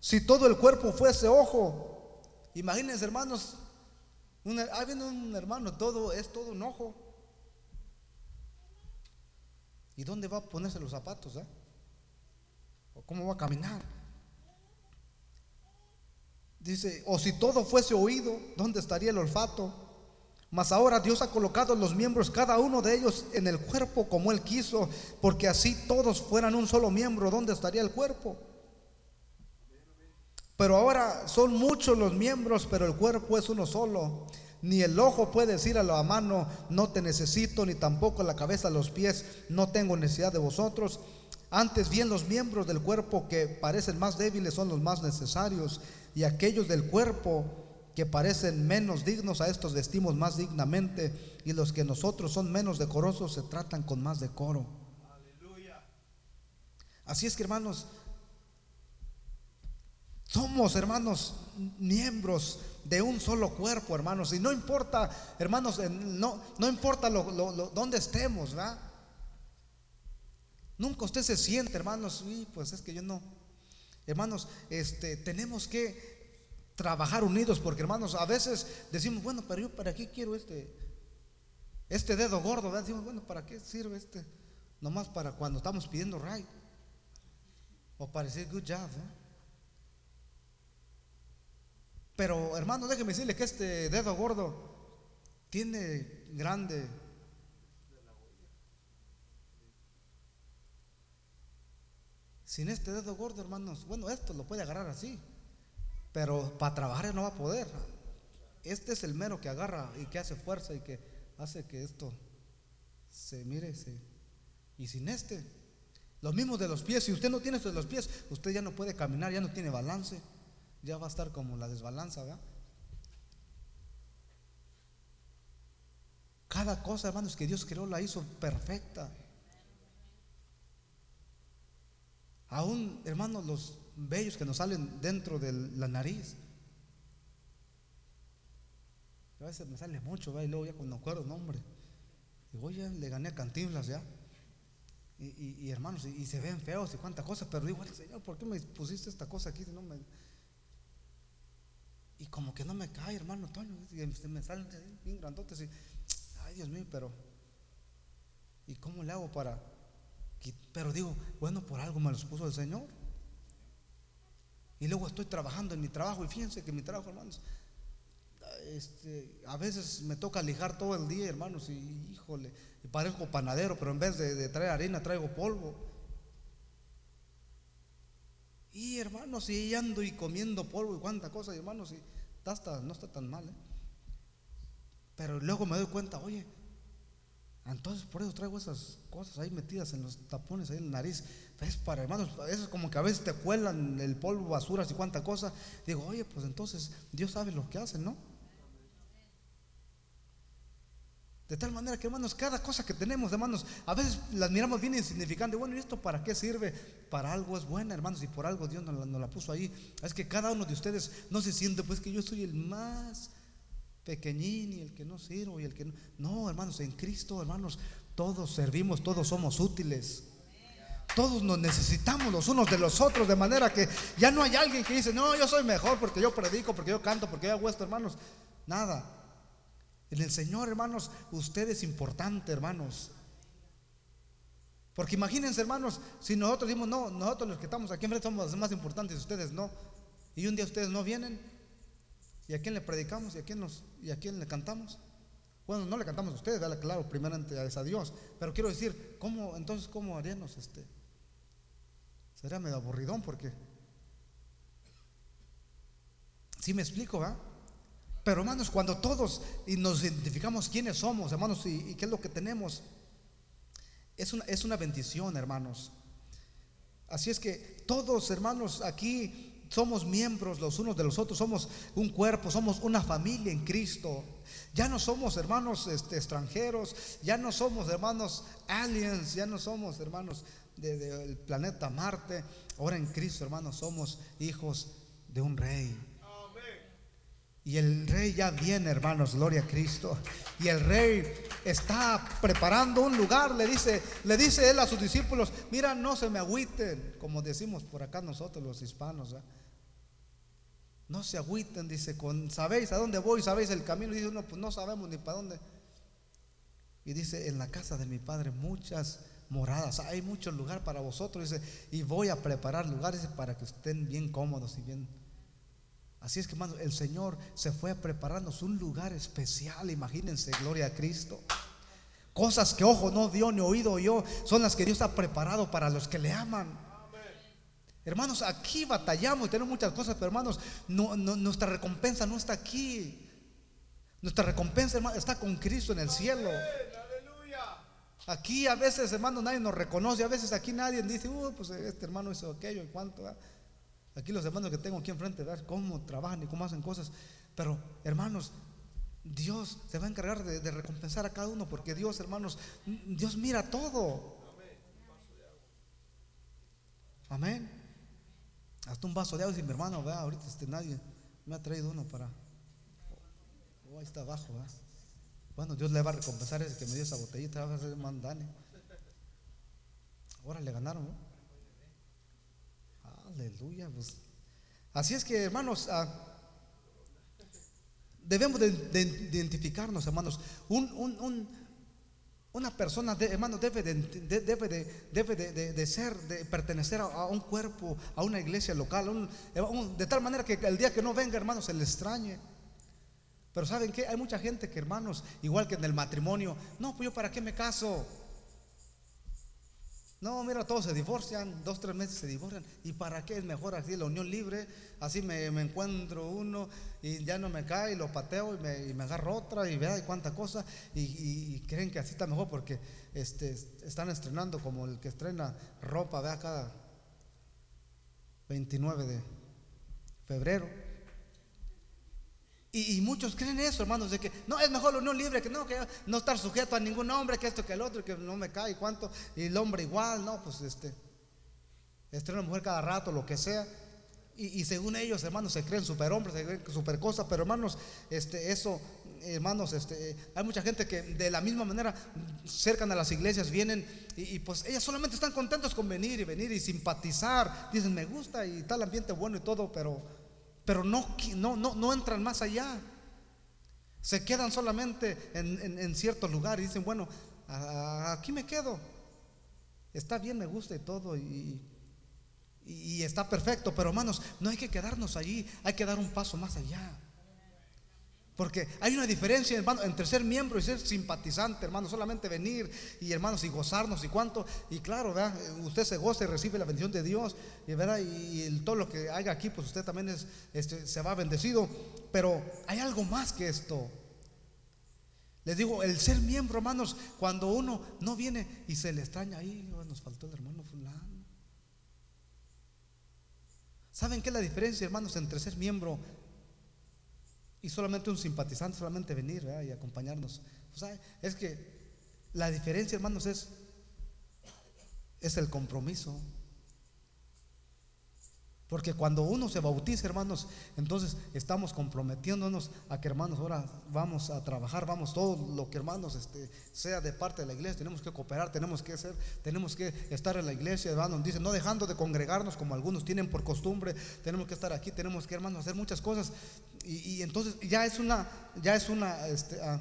S1: Si todo el cuerpo fuese ojo, imagínense hermanos, un, un hermano, todo es todo un ojo. ¿Y dónde va a ponerse los zapatos? Eh? ¿O cómo va a caminar? Dice, o si todo fuese oído, ¿dónde estaría el olfato? Mas ahora Dios ha colocado los miembros, cada uno de ellos, en el cuerpo como Él quiso, porque así todos fueran un solo miembro, ¿dónde estaría el cuerpo? Pero ahora son muchos los miembros, pero el cuerpo es uno solo. Ni el ojo puede decir a la mano, no te necesito, ni tampoco la cabeza a los pies, no tengo necesidad de vosotros. Antes bien los miembros del cuerpo que parecen más débiles son los más necesarios y aquellos del cuerpo que parecen menos dignos a estos vestimos más dignamente y los que nosotros son menos decorosos se tratan con más decoro. Así es que hermanos, somos hermanos miembros de un solo cuerpo, hermanos. Y no importa, hermanos, no, no importa lo, dónde estemos, ¿verdad? Nunca usted se siente, hermanos, y pues es que yo no. Hermanos, este, tenemos que trabajar unidos, porque hermanos, a veces decimos, bueno, pero yo para qué quiero este, este dedo gordo, ¿verdad? Decimos, bueno, ¿para qué sirve este? Nomás para cuando estamos pidiendo right. O para decir good job, Pero hermano, déjeme decirle que este dedo gordo tiene grande Sin este dedo gordo, hermanos, bueno, esto lo puede agarrar así. Pero para trabajar no va a poder. Este es el mero que agarra y que hace fuerza y que hace que esto se mire. Y sin este, lo mismo de los pies. Si usted no tiene esto de los pies, usted ya no puede caminar, ya no tiene balance. Ya va a estar como la desbalanza, ¿verdad? Cada cosa, hermanos, que Dios creó la hizo perfecta. Aún, hermanos, los bellos que nos salen dentro de la nariz. A veces me sale mucho, y luego ya cuando acuerdo nombre, digo, ya le gané a Cantinflas ya. Y, hermanos, y, se ven feos y cuántas cosas, pero digo, Señor, ¿por qué me pusiste esta cosa aquí? no me... Y como que no me cae, hermano Toño, y me salen bien grandotes y, ay Dios mío, pero ¿y cómo le hago para... Pero digo, bueno, por algo me los puso el Señor. Y luego estoy trabajando en mi trabajo y fíjense que mi trabajo, hermanos, este, a veces me toca lijar todo el día, hermanos, y híjole, y parezco panadero, pero en vez de, traer harina traigo polvo. Y hermanos, y ando y comiendo polvo y cuánta cosa, hermanos, y hasta, no está tan mal. ¿eh? Pero luego me doy cuenta, oye, entonces por eso traigo esas cosas ahí metidas en los tapones, ahí en la nariz. Es para hermanos, eso es como que a veces te cuelan el polvo, basuras y cuánta cosa. Digo, oye, pues entonces Dios sabe lo que hace, ¿no? De tal manera que, hermanos, cada cosa que tenemos, hermanos, a veces las miramos bien insignificante. Bueno, ¿y esto para qué sirve? Para algo es buena, hermanos, y por algo Dios nos la, nos la puso ahí. Es que cada uno de ustedes no se siente, pues que yo soy el más pequeñín y el que no sirvo y el que no. No, hermanos, en Cristo, hermanos, todos servimos, todos somos útiles. Todos nos necesitamos los unos de los otros, de manera que ya no hay alguien que dice, no, yo soy mejor porque yo predico, porque yo canto, porque yo hago esto, hermanos. Nada. En el Señor, hermanos, usted es importante, hermanos. Porque imagínense, hermanos, si nosotros decimos, no, nosotros los que estamos aquí enfrente somos los más importantes, ustedes no. Y un día ustedes no vienen, ¿Y a quién le predicamos? ¿Y a quién, y le cantamos? Bueno, no le cantamos a ustedes, dale claro, primeramente es a Dios. Pero quiero decir, ¿cómo, entonces, cómo haríamos este? Sería medio aburridón porque. ¿Sí me explico, va? Pero hermanos, cuando todos y nos identificamos quiénes somos, hermanos, y, qué es lo que tenemos, es una, es una bendición, hermanos. Así es que todos, hermanos, aquí somos miembros los unos de los otros, somos un cuerpo, somos una familia en Cristo. Ya no somos hermanos este, extranjeros, ya no somos hermanos aliens, ya no somos hermanos del planeta Marte. Ahora en Cristo, hermanos, somos hijos de un rey. Y el rey ya viene, hermanos, gloria a Cristo. Y el rey está preparando un lugar, le dice, le dice él a sus discípulos, mira, no se me agüiten, como decimos por acá nosotros los hispanos. No se agüiten, dice, ¿sabéis a dónde voy? ¿Sabéis el camino? Y dice uno, pues no sabemos ni para dónde. Y dice, en la casa de mi padre muchas moradas, hay mucho lugar para vosotros. Dice, y voy a preparar lugares para que estén bien cómodos y bien. Así es que, hermano, el Señor se fue a prepararnos un lugar especial, imagínense, gloria a Cristo. Cosas que ojo no dio ni oído yo, son las que Dios ha preparado para los que le aman. Hermanos, aquí batallamos y tenemos muchas cosas, pero hermanos, nuestra recompensa no está aquí. Nuestra recompensa, hermano, está con Cristo en el cielo. Aquí a veces, hermano, nadie nos reconoce. A veces aquí nadie dice, uh, pues este hermano hizo aquello y cuánto. Aquí los hermanos que tengo aquí enfrente, ver cómo trabajan y cómo hacen cosas. Pero, hermanos, Dios se va a encargar de, de, recompensar a cada uno, porque Dios, hermanos, Dios mira todo. Amén. Hasta un vaso de agua, y mi hermano, vea, ahorita este, nadie me ha traído uno para. Oh, ahí está abajo, Bueno, Dios le va a recompensar ese que me dio esa botellita, va a hacer mandane. Ahora le ganaron, ¿no? Aleluya. Pues. Así es que, hermanos, ah, debemos de, identificarnos, hermanos. Una persona, de, hermanos, debe, de, debe, debe de, ser, de pertenecer a, un cuerpo, a una iglesia local, de tal manera que el día que no venga, hermanos, se le extrañe. Pero ¿saben qué? Hay mucha gente que, hermanos, igual que en el matrimonio, no, pues yo para qué me caso. No, mira, todos se divorcian, dos, tres meses se divorcian. ¿Y para qué es mejor así la unión libre? Así me, encuentro uno y ya no me cae y lo pateo y me, y me agarro otra y vea y cuánta cosa. Y, creen que así está mejor porque este, están estrenando como el que estrena ropa, vea, cada 29 de febrero. Y, muchos creen eso, hermanos, de que no es mejor la unión libre, que no, que no estar sujeto a ningún hombre, que esto, que el otro, que no me cae, y cuánto, y el hombre igual, no, pues este, estrena mujer cada rato, lo que sea. Y, según ellos, hermanos, se creen super hombres, se creen super cosas, pero hermanos, este, eso, hermanos, este, hay mucha gente que de la misma manera cercan a las iglesias, vienen y, pues ellas solamente están contentos con venir y venir y simpatizar, dicen me gusta y tal ambiente bueno y todo, pero pero no, no, no, no entran más allá. Se quedan solamente en, cierto lugar y dicen, bueno, aquí me quedo. Está bien, me gusta y todo y, y está perfecto, pero hermanos, no hay que quedarnos allí, hay que dar un paso más allá. Porque hay una diferencia, hermano, entre ser miembro y ser simpatizante, hermano. Solamente venir y, hermanos, y gozarnos y cuánto. Y claro, ¿verdad? usted se goza y recibe la bendición de Dios. Y, ¿verdad? y, todo lo que haga aquí, pues usted también es, este, se va bendecido. Pero hay algo más que esto. Les digo, el ser miembro, hermanos, cuando uno no viene y se le extraña ahí, nos faltó el hermano fulano. ¿Saben qué es la diferencia, hermanos, entre ser miembro y solamente un simpatizante, solamente venir y acompañarnos. es que la diferencia, hermanos, es, es el compromiso. Porque cuando uno se bautiza, hermanos, entonces estamos comprometiéndonos a que, hermanos, ahora vamos a trabajar, vamos todo lo que, hermanos, este, sea de parte de la iglesia, tenemos que cooperar, tenemos que hacer, tenemos que estar en la iglesia, hermanos, dice, no dejando de congregarnos como algunos tienen por costumbre, tenemos que estar aquí, tenemos que, hermanos, hacer muchas cosas. Y, entonces ya es una, ya es una este, ah,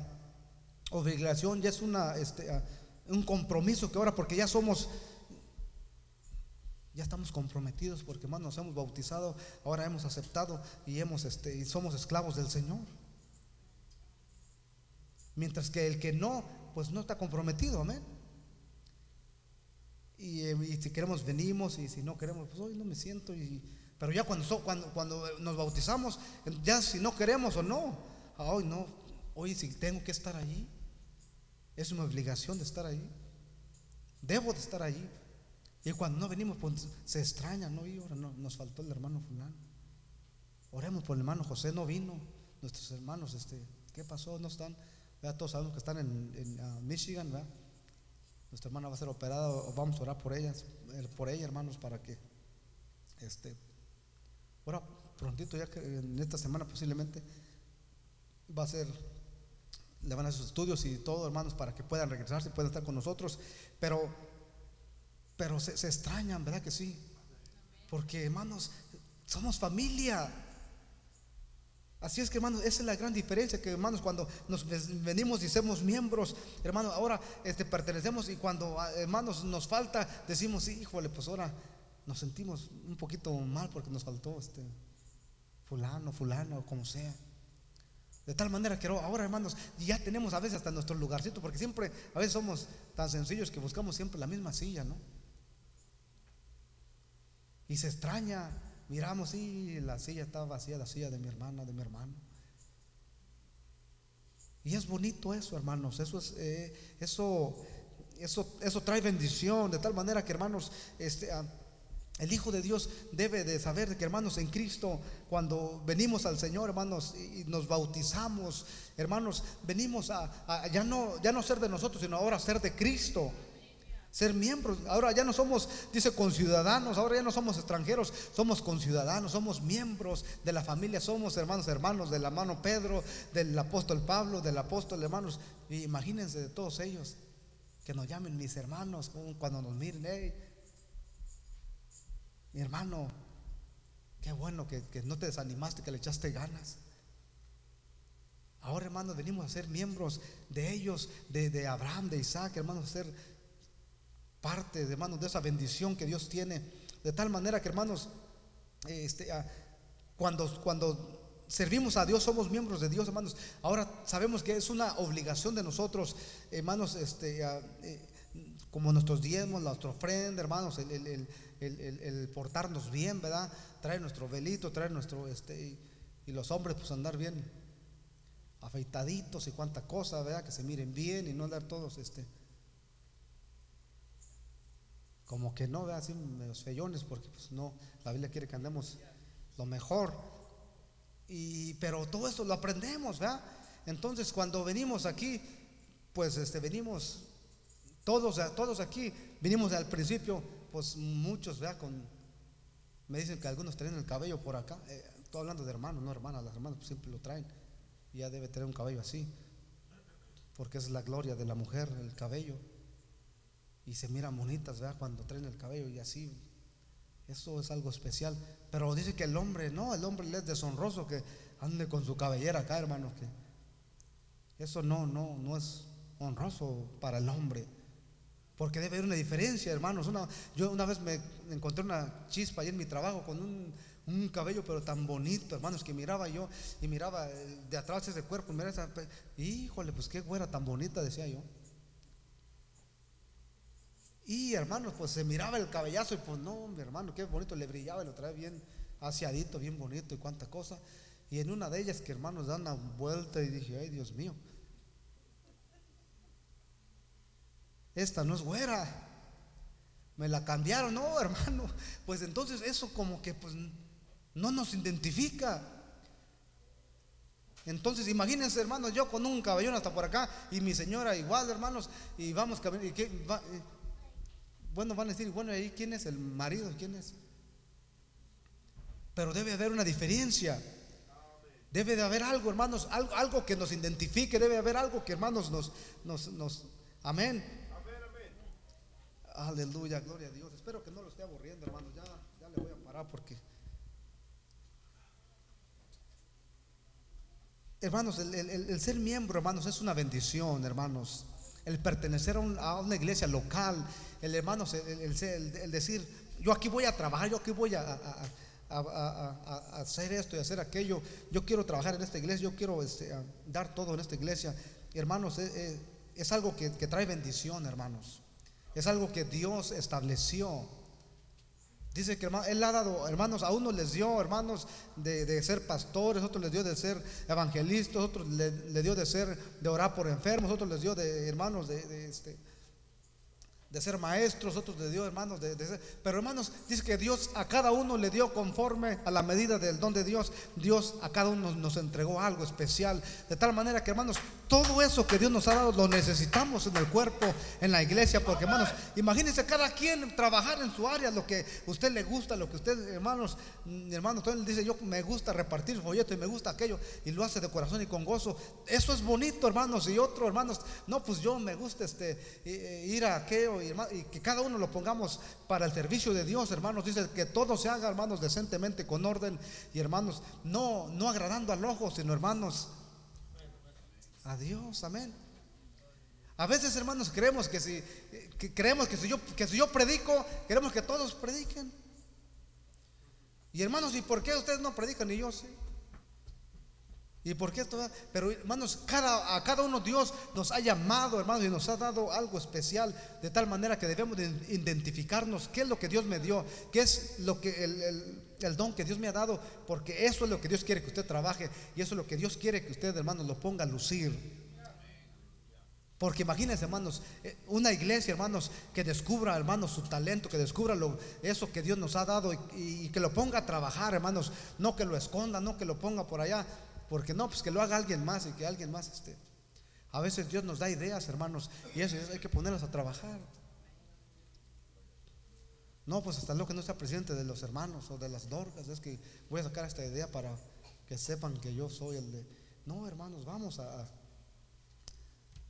S1: obligación, ya es una, este, ah, un compromiso que ahora, porque ya somos ya estamos comprometidos porque más nos hemos bautizado, ahora hemos aceptado y hemos este y somos esclavos del Señor. Mientras que el que no, pues no está comprometido, amén. Y, eh, si queremos venimos y si no queremos, pues hoy no me siento y pero ya cuando, cuando, cuando nos bautizamos, ya si no queremos o no, hoy no, hoy si tengo que estar allí, es una obligación de estar allí, debo de estar allí. Y cuando no venimos, pues se extraña, ¿no? Y ahora no, nos faltó el hermano fulano. Oremos por el hermano José, no vino. Nuestros hermanos, este, ¿qué pasó? No están. ya Todos sabemos que están en, ah, Michigan, ¿verdad? Nuestra hermana va a ser operada, vamos a orar por ellas, eh, por ella, hermanos, para que, este, ahora prontito, ya que en esta semana posiblemente va a ser, le van a hacer sus estudios y todo, hermanos, para que puedan regresarse, puedan estar con nosotros. Pero pero se, extrañan, ¿verdad que sí? Porque, hermanos, somos familia. Así es que, hermanos, esa es la gran diferencia, que, hermanos, cuando nos venimos y somos miembros, hermanos, ahora este, pertenecemos y cuando, ah, hermanos, nos falta, decimos, híjole, pues ahora nos sentimos un poquito mal porque nos faltó este fulano, fulano, como sea. De tal manera que ahora, hermanos, ya tenemos a veces hasta nuestro lugarcito, porque siempre, a veces somos tan sencillos que buscamos siempre la misma silla, ¿no? Y se extraña, miramos, y la silla está vacía, la silla de mi hermana, de mi hermano. Y es bonito eso, hermanos, eso es, eh, eso, eso, eso trae bendición, de tal manera que, hermanos, este, ah, El Hijo de Dios debe de saber que, hermanos, en Cristo, cuando venimos al Señor, hermanos, y nos bautizamos, hermanos, venimos a, ya, no, ya no ser de nosotros, sino ahora ser de Cristo. Ser miembros. Ahora ya no somos, dice, conciudadanos, ahora ya no somos extranjeros, somos conciudadanos, somos miembros de la familia, somos hermanos, hermanos del hermano Pedro, del apóstol Pablo, del apóstol hermanos. Imagínense de todos ellos, que nos llamen mis hermanos cuando nos miren, mi hermano, qué bueno que, no te desanimaste, que le echaste ganas. Ahora, hermanos, venimos a ser miembros de ellos, de, Abraham, de Isaac, hermanos, a ser parte, hermanos, de esa bendición que Dios tiene. De tal manera que, hermanos, este, ah, cuando, cuando servimos a Dios, somos miembros de Dios, hermanos. Ahora sabemos que es una obligación de nosotros, hermanos, este, ah, eh, como nuestros diezmos, nuestra ofrenda, hermanos, el, el, portarnos bien, ¿verdad? Traer nuestro velito, traer nuestro, este, y, los hombres pues andar bien afeitaditos y cuánta cosa, ¿verdad? Que se miren bien y no andar todos, este, como que no, ¿verdad? Así medios feyones, porque pues no, la Biblia quiere que andemos lo mejor. Y, pero todo esto lo aprendemos, ¿verdad? Entonces cuando venimos aquí, pues este, venimos todos, todos aquí, vinimos al principio pues muchos, vea, con, me dicen que algunos traen el cabello por acá. Eh, estoy hablando de hermanos, no hermanas, las hermanas pues, siempre lo traen. Ya debe tener un cabello así, porque es la gloria de la mujer, el cabello. Y se miran bonitas, vea, cuando traen el cabello y así. Eso es algo especial. Pero dice que el hombre, no, el hombre le es deshonroso que ande con su cabellera acá, hermano. Que eso no, no, no es honroso para el hombre. Porque debe haber una diferencia, hermanos. Yo una vez me encontré una chispa ahí en mi trabajo con un, cabello, pero tan bonito, hermanos, que miraba yo y miraba de atrás ese cuerpo. Miraba esa, híjole, pues qué güera tan bonita, decía yo. Y hermanos, pues se miraba el cabellazo y pues no, mi hermano, qué bonito, le brillaba y lo traía bien aseadito, bien bonito y cuánta cosa. Y en una de ellas que hermanos dan una vuelta y dije, ay Dios mío, esta no es güera. Me la cambiaron, no, hermano. Pues entonces eso como que pues no nos identifica. Entonces imagínense, hermanos, yo con un cabellón hasta por acá y mi señora igual, hermanos, y vamos caminando. Y bueno, van a decir, bueno, ahí quién es el marido, quién es. Pero debe haber una diferencia. Debe de haber algo, hermanos, algo, algo que nos identifique, debe haber algo que, hermanos, nos, nos, nos amén Aleluya, gloria a Dios. Espero que no lo esté aburriendo, hermanos. Ya, ya le voy a parar porque. Hermanos, el, ser miembro, hermanos, es una bendición, hermanos. El pertenecer a, una iglesia local, el hermanos, el, decir, yo aquí voy a trabajar, yo aquí voy a, hacer esto y hacer aquello. Yo quiero trabajar en esta iglesia, yo quiero este, dar todo en esta iglesia. Hermanos, es, es algo que trae bendición, hermanos. Es algo que Dios estableció. Dice que Él ha dado, hermanos, a unos les dio, hermanos, de, ser pastores, otros les dio de ser evangelistas, otros le, dio de ser, de orar por enfermos, otros les dio de, hermanos, de, este, de ser maestros, otros de Dios, hermanos, de, ser, pero hermanos, dice que Dios a cada uno le dio conforme a la medida del don de Dios. Dios a cada uno nos entregó algo especial, de tal manera que, hermanos, todo eso que Dios nos ha dado lo necesitamos en el cuerpo, en la iglesia, porque, hermanos, imagínense cada quien trabajar en su área, lo que a usted le gusta, lo que usted, hermanos, hermanos, él dice, yo me gusta repartir folleto y me gusta aquello, y lo hace de corazón y con gozo. Eso es bonito, hermanos, y otro, hermanos, no, pues yo me gusta este ir a aquello y, que cada uno lo pongamos para el servicio de Dios, hermanos. Dice que todo se haga, hermanos, decentemente, con orden y hermanos, no, no agradando al ojo, sino hermanos, a Dios, amén. A veces, hermanos, creemos que si creemos que si yo que si yo predico, queremos que todos prediquen. Y hermanos, ¿y por qué ustedes no predican y yo sí? ¿Y por qué esto? Pero hermanos, cada, a cada uno Dios nos ha llamado, hermanos, y nos ha dado algo especial, de tal manera que debemos de identificarnos qué es lo que Dios me dio, qué es lo que el, don que Dios me ha dado, porque eso es lo que Dios quiere que usted trabaje y eso es lo que Dios quiere que usted, hermanos, lo ponga a lucir. Porque imagínense, hermanos, eh, una iglesia, hermanos, que descubra, hermanos, su talento, que descubra lo, eso que Dios nos ha dado y, que lo ponga a trabajar, hermanos, no que lo esconda, no que lo ponga por allá, porque no, pues que lo haga alguien más y que alguien más esté. A veces Dios nos da ideas, hermanos, y eso hay que ponerlas a trabajar. No, pues hasta lo que no sea presidente de los hermanos o de las dorcas, es que voy a sacar esta idea para que sepan que yo soy el de. No, hermanos, vamos a,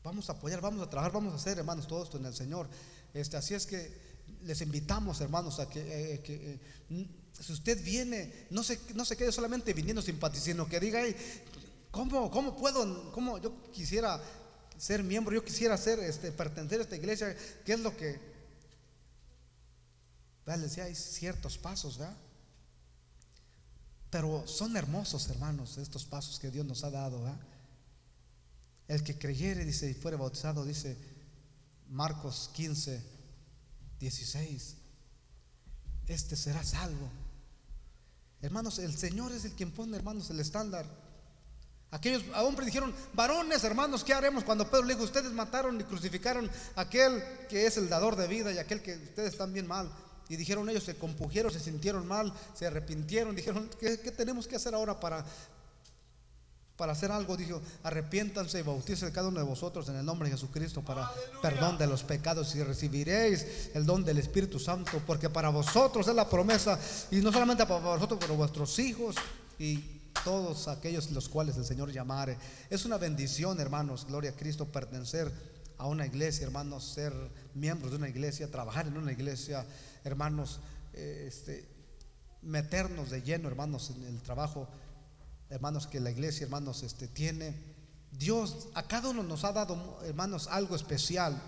S1: vamos a apoyar, vamos a trabajar, vamos a hacer, hermanos, todo esto en el Señor. Este, así es que les invitamos, hermanos, a que, eh, eh, si usted viene, no se, no se quede solamente viniendo simpatizando, que diga, ¿cómo, ¿cómo puedo? ¿Cómo yo quisiera ser miembro? Yo quisiera ser, este, pertenecer a esta iglesia. ¿Qué es lo que les decía, hay ciertos pasos, ¿verdad? Pero son hermosos, hermanos, estos pasos que Dios nos ha dado. El que creyere, dice, y fuere bautizado, dice Marcos 15, 16, este será salvo. Hermanos, el Señor es el quien pone, hermanos, el estándar. Aquellos hombres dijeron, varones, hermanos, ¿qué haremos? Cuando Pedro le dijo, ustedes mataron y crucificaron aquel que es el dador de vida y aquel que ustedes están bien mal. Y dijeron ellos, se compugieron, se sintieron mal, se arrepintieron, dijeron, ¿qué, tenemos que hacer ahora para, para hacer algo? Dijo, arrepiéntanse y bautícense cada uno de vosotros en el nombre de Jesucristo para perdón de los pecados y recibiréis el don del Espíritu Santo, porque para vosotros es la promesa, y no solamente para vosotros, pero vuestros hijos y todos aquellos los cuales el Señor llamare. Es una bendición, hermanos, gloria a Cristo, pertenecer a una iglesia, hermanos, ser miembros de una iglesia, trabajar en una iglesia hermanos, eh, este, meternos de lleno, hermanos, en el trabajo, hermanos, que la iglesia, hermanos, este, tiene. Dios a cada uno nos ha dado, hermanos, algo especial.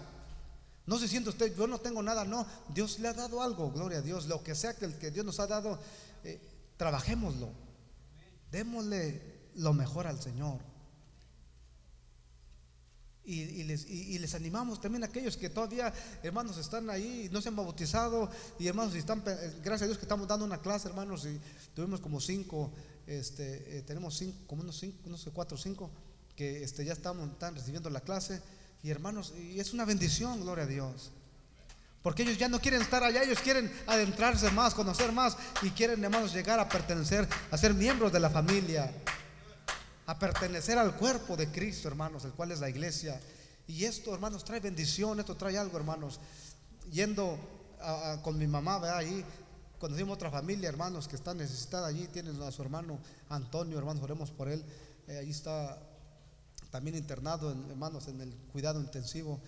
S1: No se siente usted, yo no tengo nada, no. Dios le ha dado algo, gloria a Dios. Lo que sea que, Dios nos ha dado, eh, trabajémoslo. Démosle lo mejor al Señor. Y, les, animamos también a aquellos que todavía, hermanos, están ahí, no se han bautizado. Y hermanos, están, eh, gracias a Dios que estamos dando una clase, hermanos, y tuvimos como cinco, este, eh, tenemos cinco, como unos cinco, no sé, cuatro o cinco, que este, ya estamos, están recibiendo la clase. Y hermanos, y es una bendición, gloria a Dios. Porque ellos ya no quieren estar allá, ellos quieren adentrarse más, conocer más y quieren, hermanos, llegar a pertenecer, a ser miembros de la familia a pertenecer al cuerpo de Cristo, hermanos, el cual es la iglesia. Y esto, hermanos, trae bendición, esto trae algo, hermanos. Yendo con mi mamá, ve ahí, conocimos otra familia, hermanos, que está necesitada allí, tienen a su hermano Antonio, hermanos, oremos por él. Eh, ahí está también internado, hermanos, en el cuidado intensivo.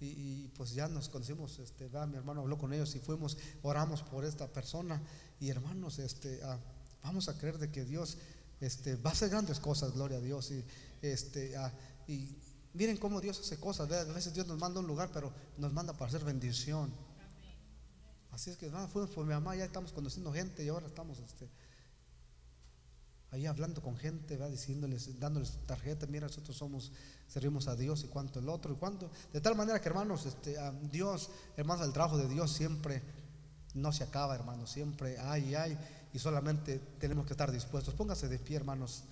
S1: Y, pues ya nos conocimos, este, mi hermano habló con ellos y fuimos, oramos por esta persona. Y hermanos, este, ah, vamos a creer de que Dios este, va a hacer grandes cosas, gloria a Dios. Y, este, ah, y miren cómo Dios hace cosas. A veces Dios nos manda a un lugar, pero nos manda para hacer bendición. Así es que fuimos por mi mamá, ya estamos conociendo gente y ahora estamos este, ahí hablando con gente, ¿verdad? diciéndoles, dándoles tarjeta, mira, nosotros somos, servimos a Dios y cuánto el otro y cuánto. De tal manera que hermanos, este, Dios, hermanos, el trabajo de Dios siempre no se acaba, hermanos, siempre hay, hay y solamente tenemos que estar dispuestos. Póngase de pie, hermanos.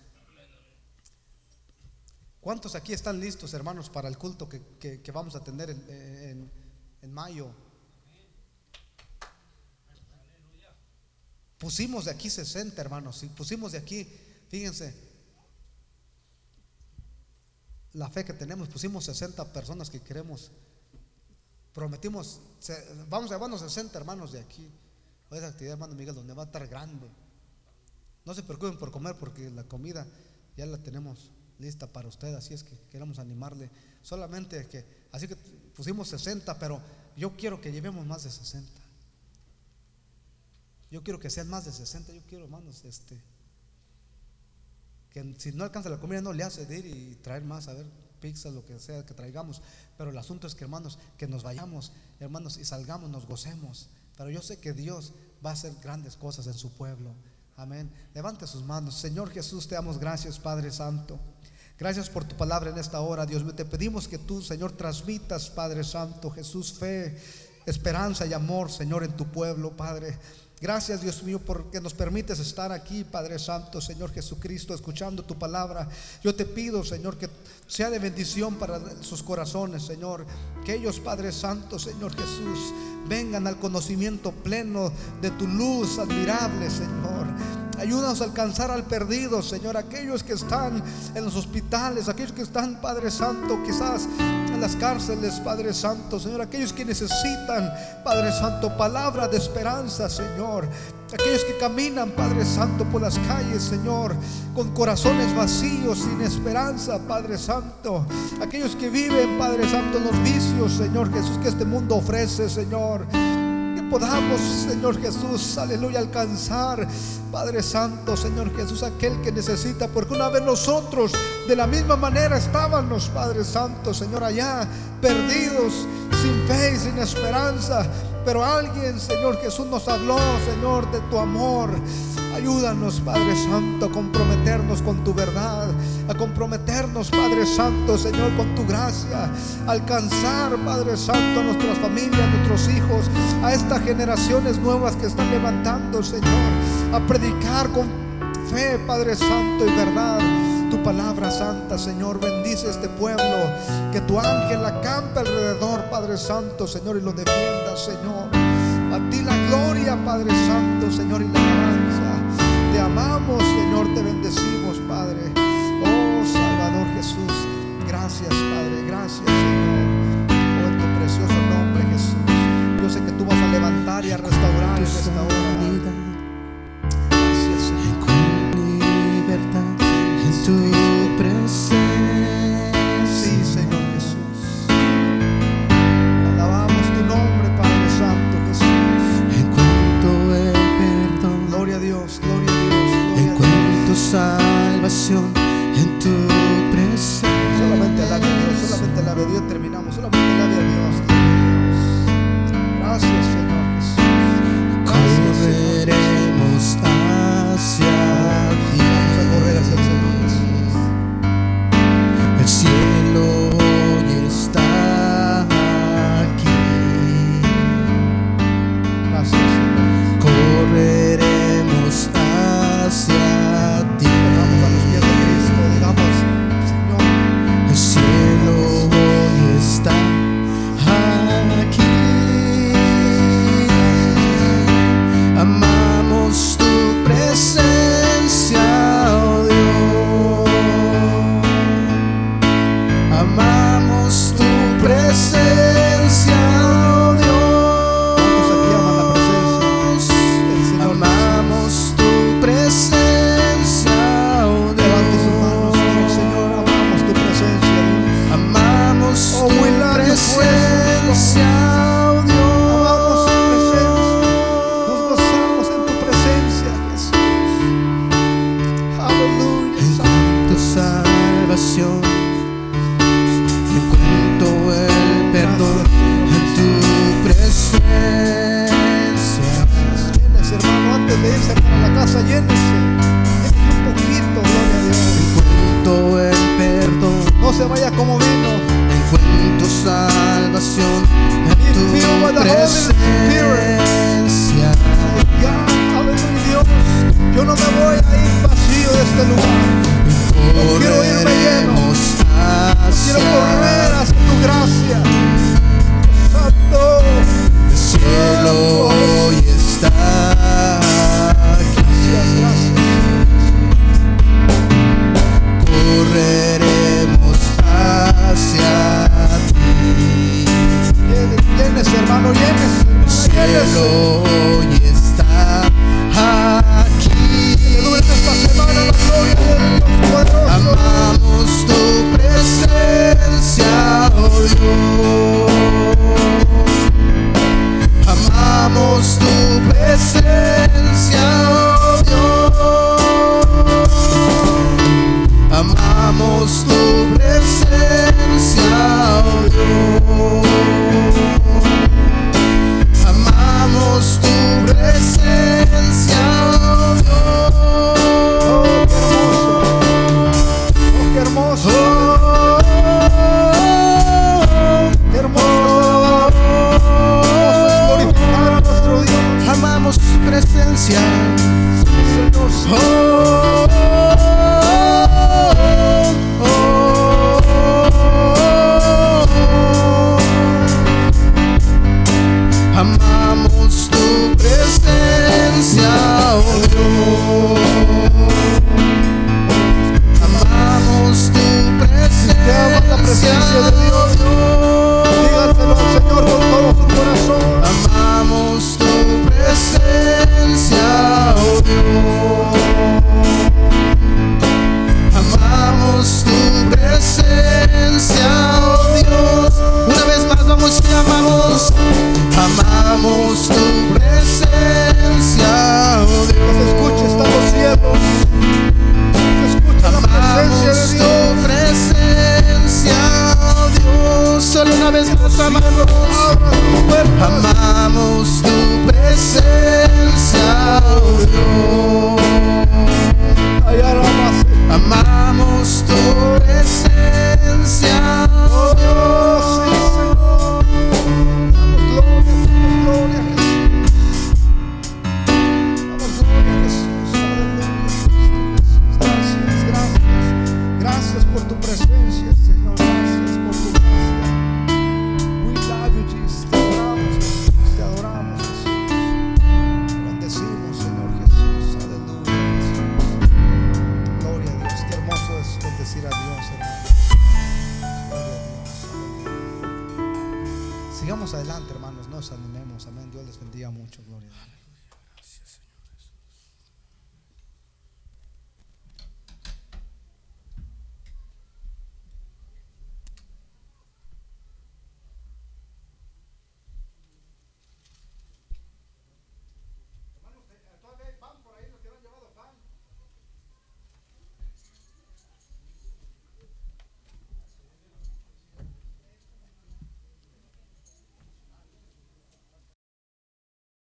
S1: ¿Cuántos aquí están listos, hermanos, para el culto que, vamos a tener en, en, mayo? Pusimos de aquí 60, hermanos, y pusimos de aquí, fíjense, la fe que tenemos, pusimos 60 personas que queremos, prometimos, vamos a llevarnos 60 hermanos de aquí esa actividad, hermano Miguel, donde va a estar grande. No se preocupen por comer porque la comida ya la tenemos lista para ustedes, así es que queremos animarle. Solamente que, así que pusimos 60, pero yo quiero que llevemos más de 60. Yo quiero que sean más de 60, yo quiero, hermanos, este, que si no alcanza la comida no le hace de ir y traer más, a ver, pizza, lo que sea que traigamos. Pero el asunto es que, hermanos, que nos vayamos, hermanos, y salgamos, nos gocemos. Pero yo sé que Dios va a hacer grandes cosas en su pueblo. Amén. Levante sus manos. Señor Jesús, te damos gracias, Padre Santo. Gracias por tu palabra en esta hora, Dios. Te pedimos que tú, Señor, transmitas, Padre Santo, Jesús, fe, esperanza y amor, Señor, en tu pueblo, Padre. Gracias Dios mío porque nos permites estar aquí, Padre Santo, Señor Jesucristo, escuchando tu palabra. Yo te pido, Señor, que sea de bendición para sus corazones, Señor. Que ellos, Padre Santo, Señor Jesús, vengan al conocimiento pleno de tu luz admirable, Señor. Ayúdanos a alcanzar al perdido, Señor. Aquellos que están en los hospitales, aquellos que están, Padre Santo, quizás en las cárceles, Padre Santo, Señor. Aquellos que necesitan, Padre Santo, palabra de esperanza, Señor. Aquellos que caminan, Padre Santo, por las calles, Señor, con corazones vacíos, sin esperanza, Padre Santo. Aquellos que viven, Padre Santo, en los vicios, Señor Jesús, que este mundo ofrece, Señor podamos, Señor Jesús, aleluya, alcanzar, Padre Santo, Señor Jesús, aquel que necesita, porque una vez nosotros de la misma manera estábamos, Padre Santo, Señor, allá, perdidos, sin fe y sin esperanza, pero alguien, Señor Jesús, nos habló, Señor, de tu amor. Ayúdanos, Padre Santo, a comprometernos con tu verdad, a comprometernos, Padre Santo, Señor, con tu gracia, alcanzar, Padre Santo, a nuestras familias, a nuestros hijos, a estas generaciones nuevas que están levantando, Señor, a predicar con fe, Padre Santo, y verdad tu palabra santa, Señor. Bendice este pueblo. Que tu ángel acampe alrededor, Padre Santo, Señor, y lo defienda, Señor. A ti la gloria, Padre Santo, Señor, y la alabanza. Te amamos, Señor, te bendecimos, Padre. Salvador Jesús. Gracias, Padre. Gracias, Señor. Oh, en tu precioso nombre, Jesús. Yo sé que tú vas a levantar y a restaurar en esta hora.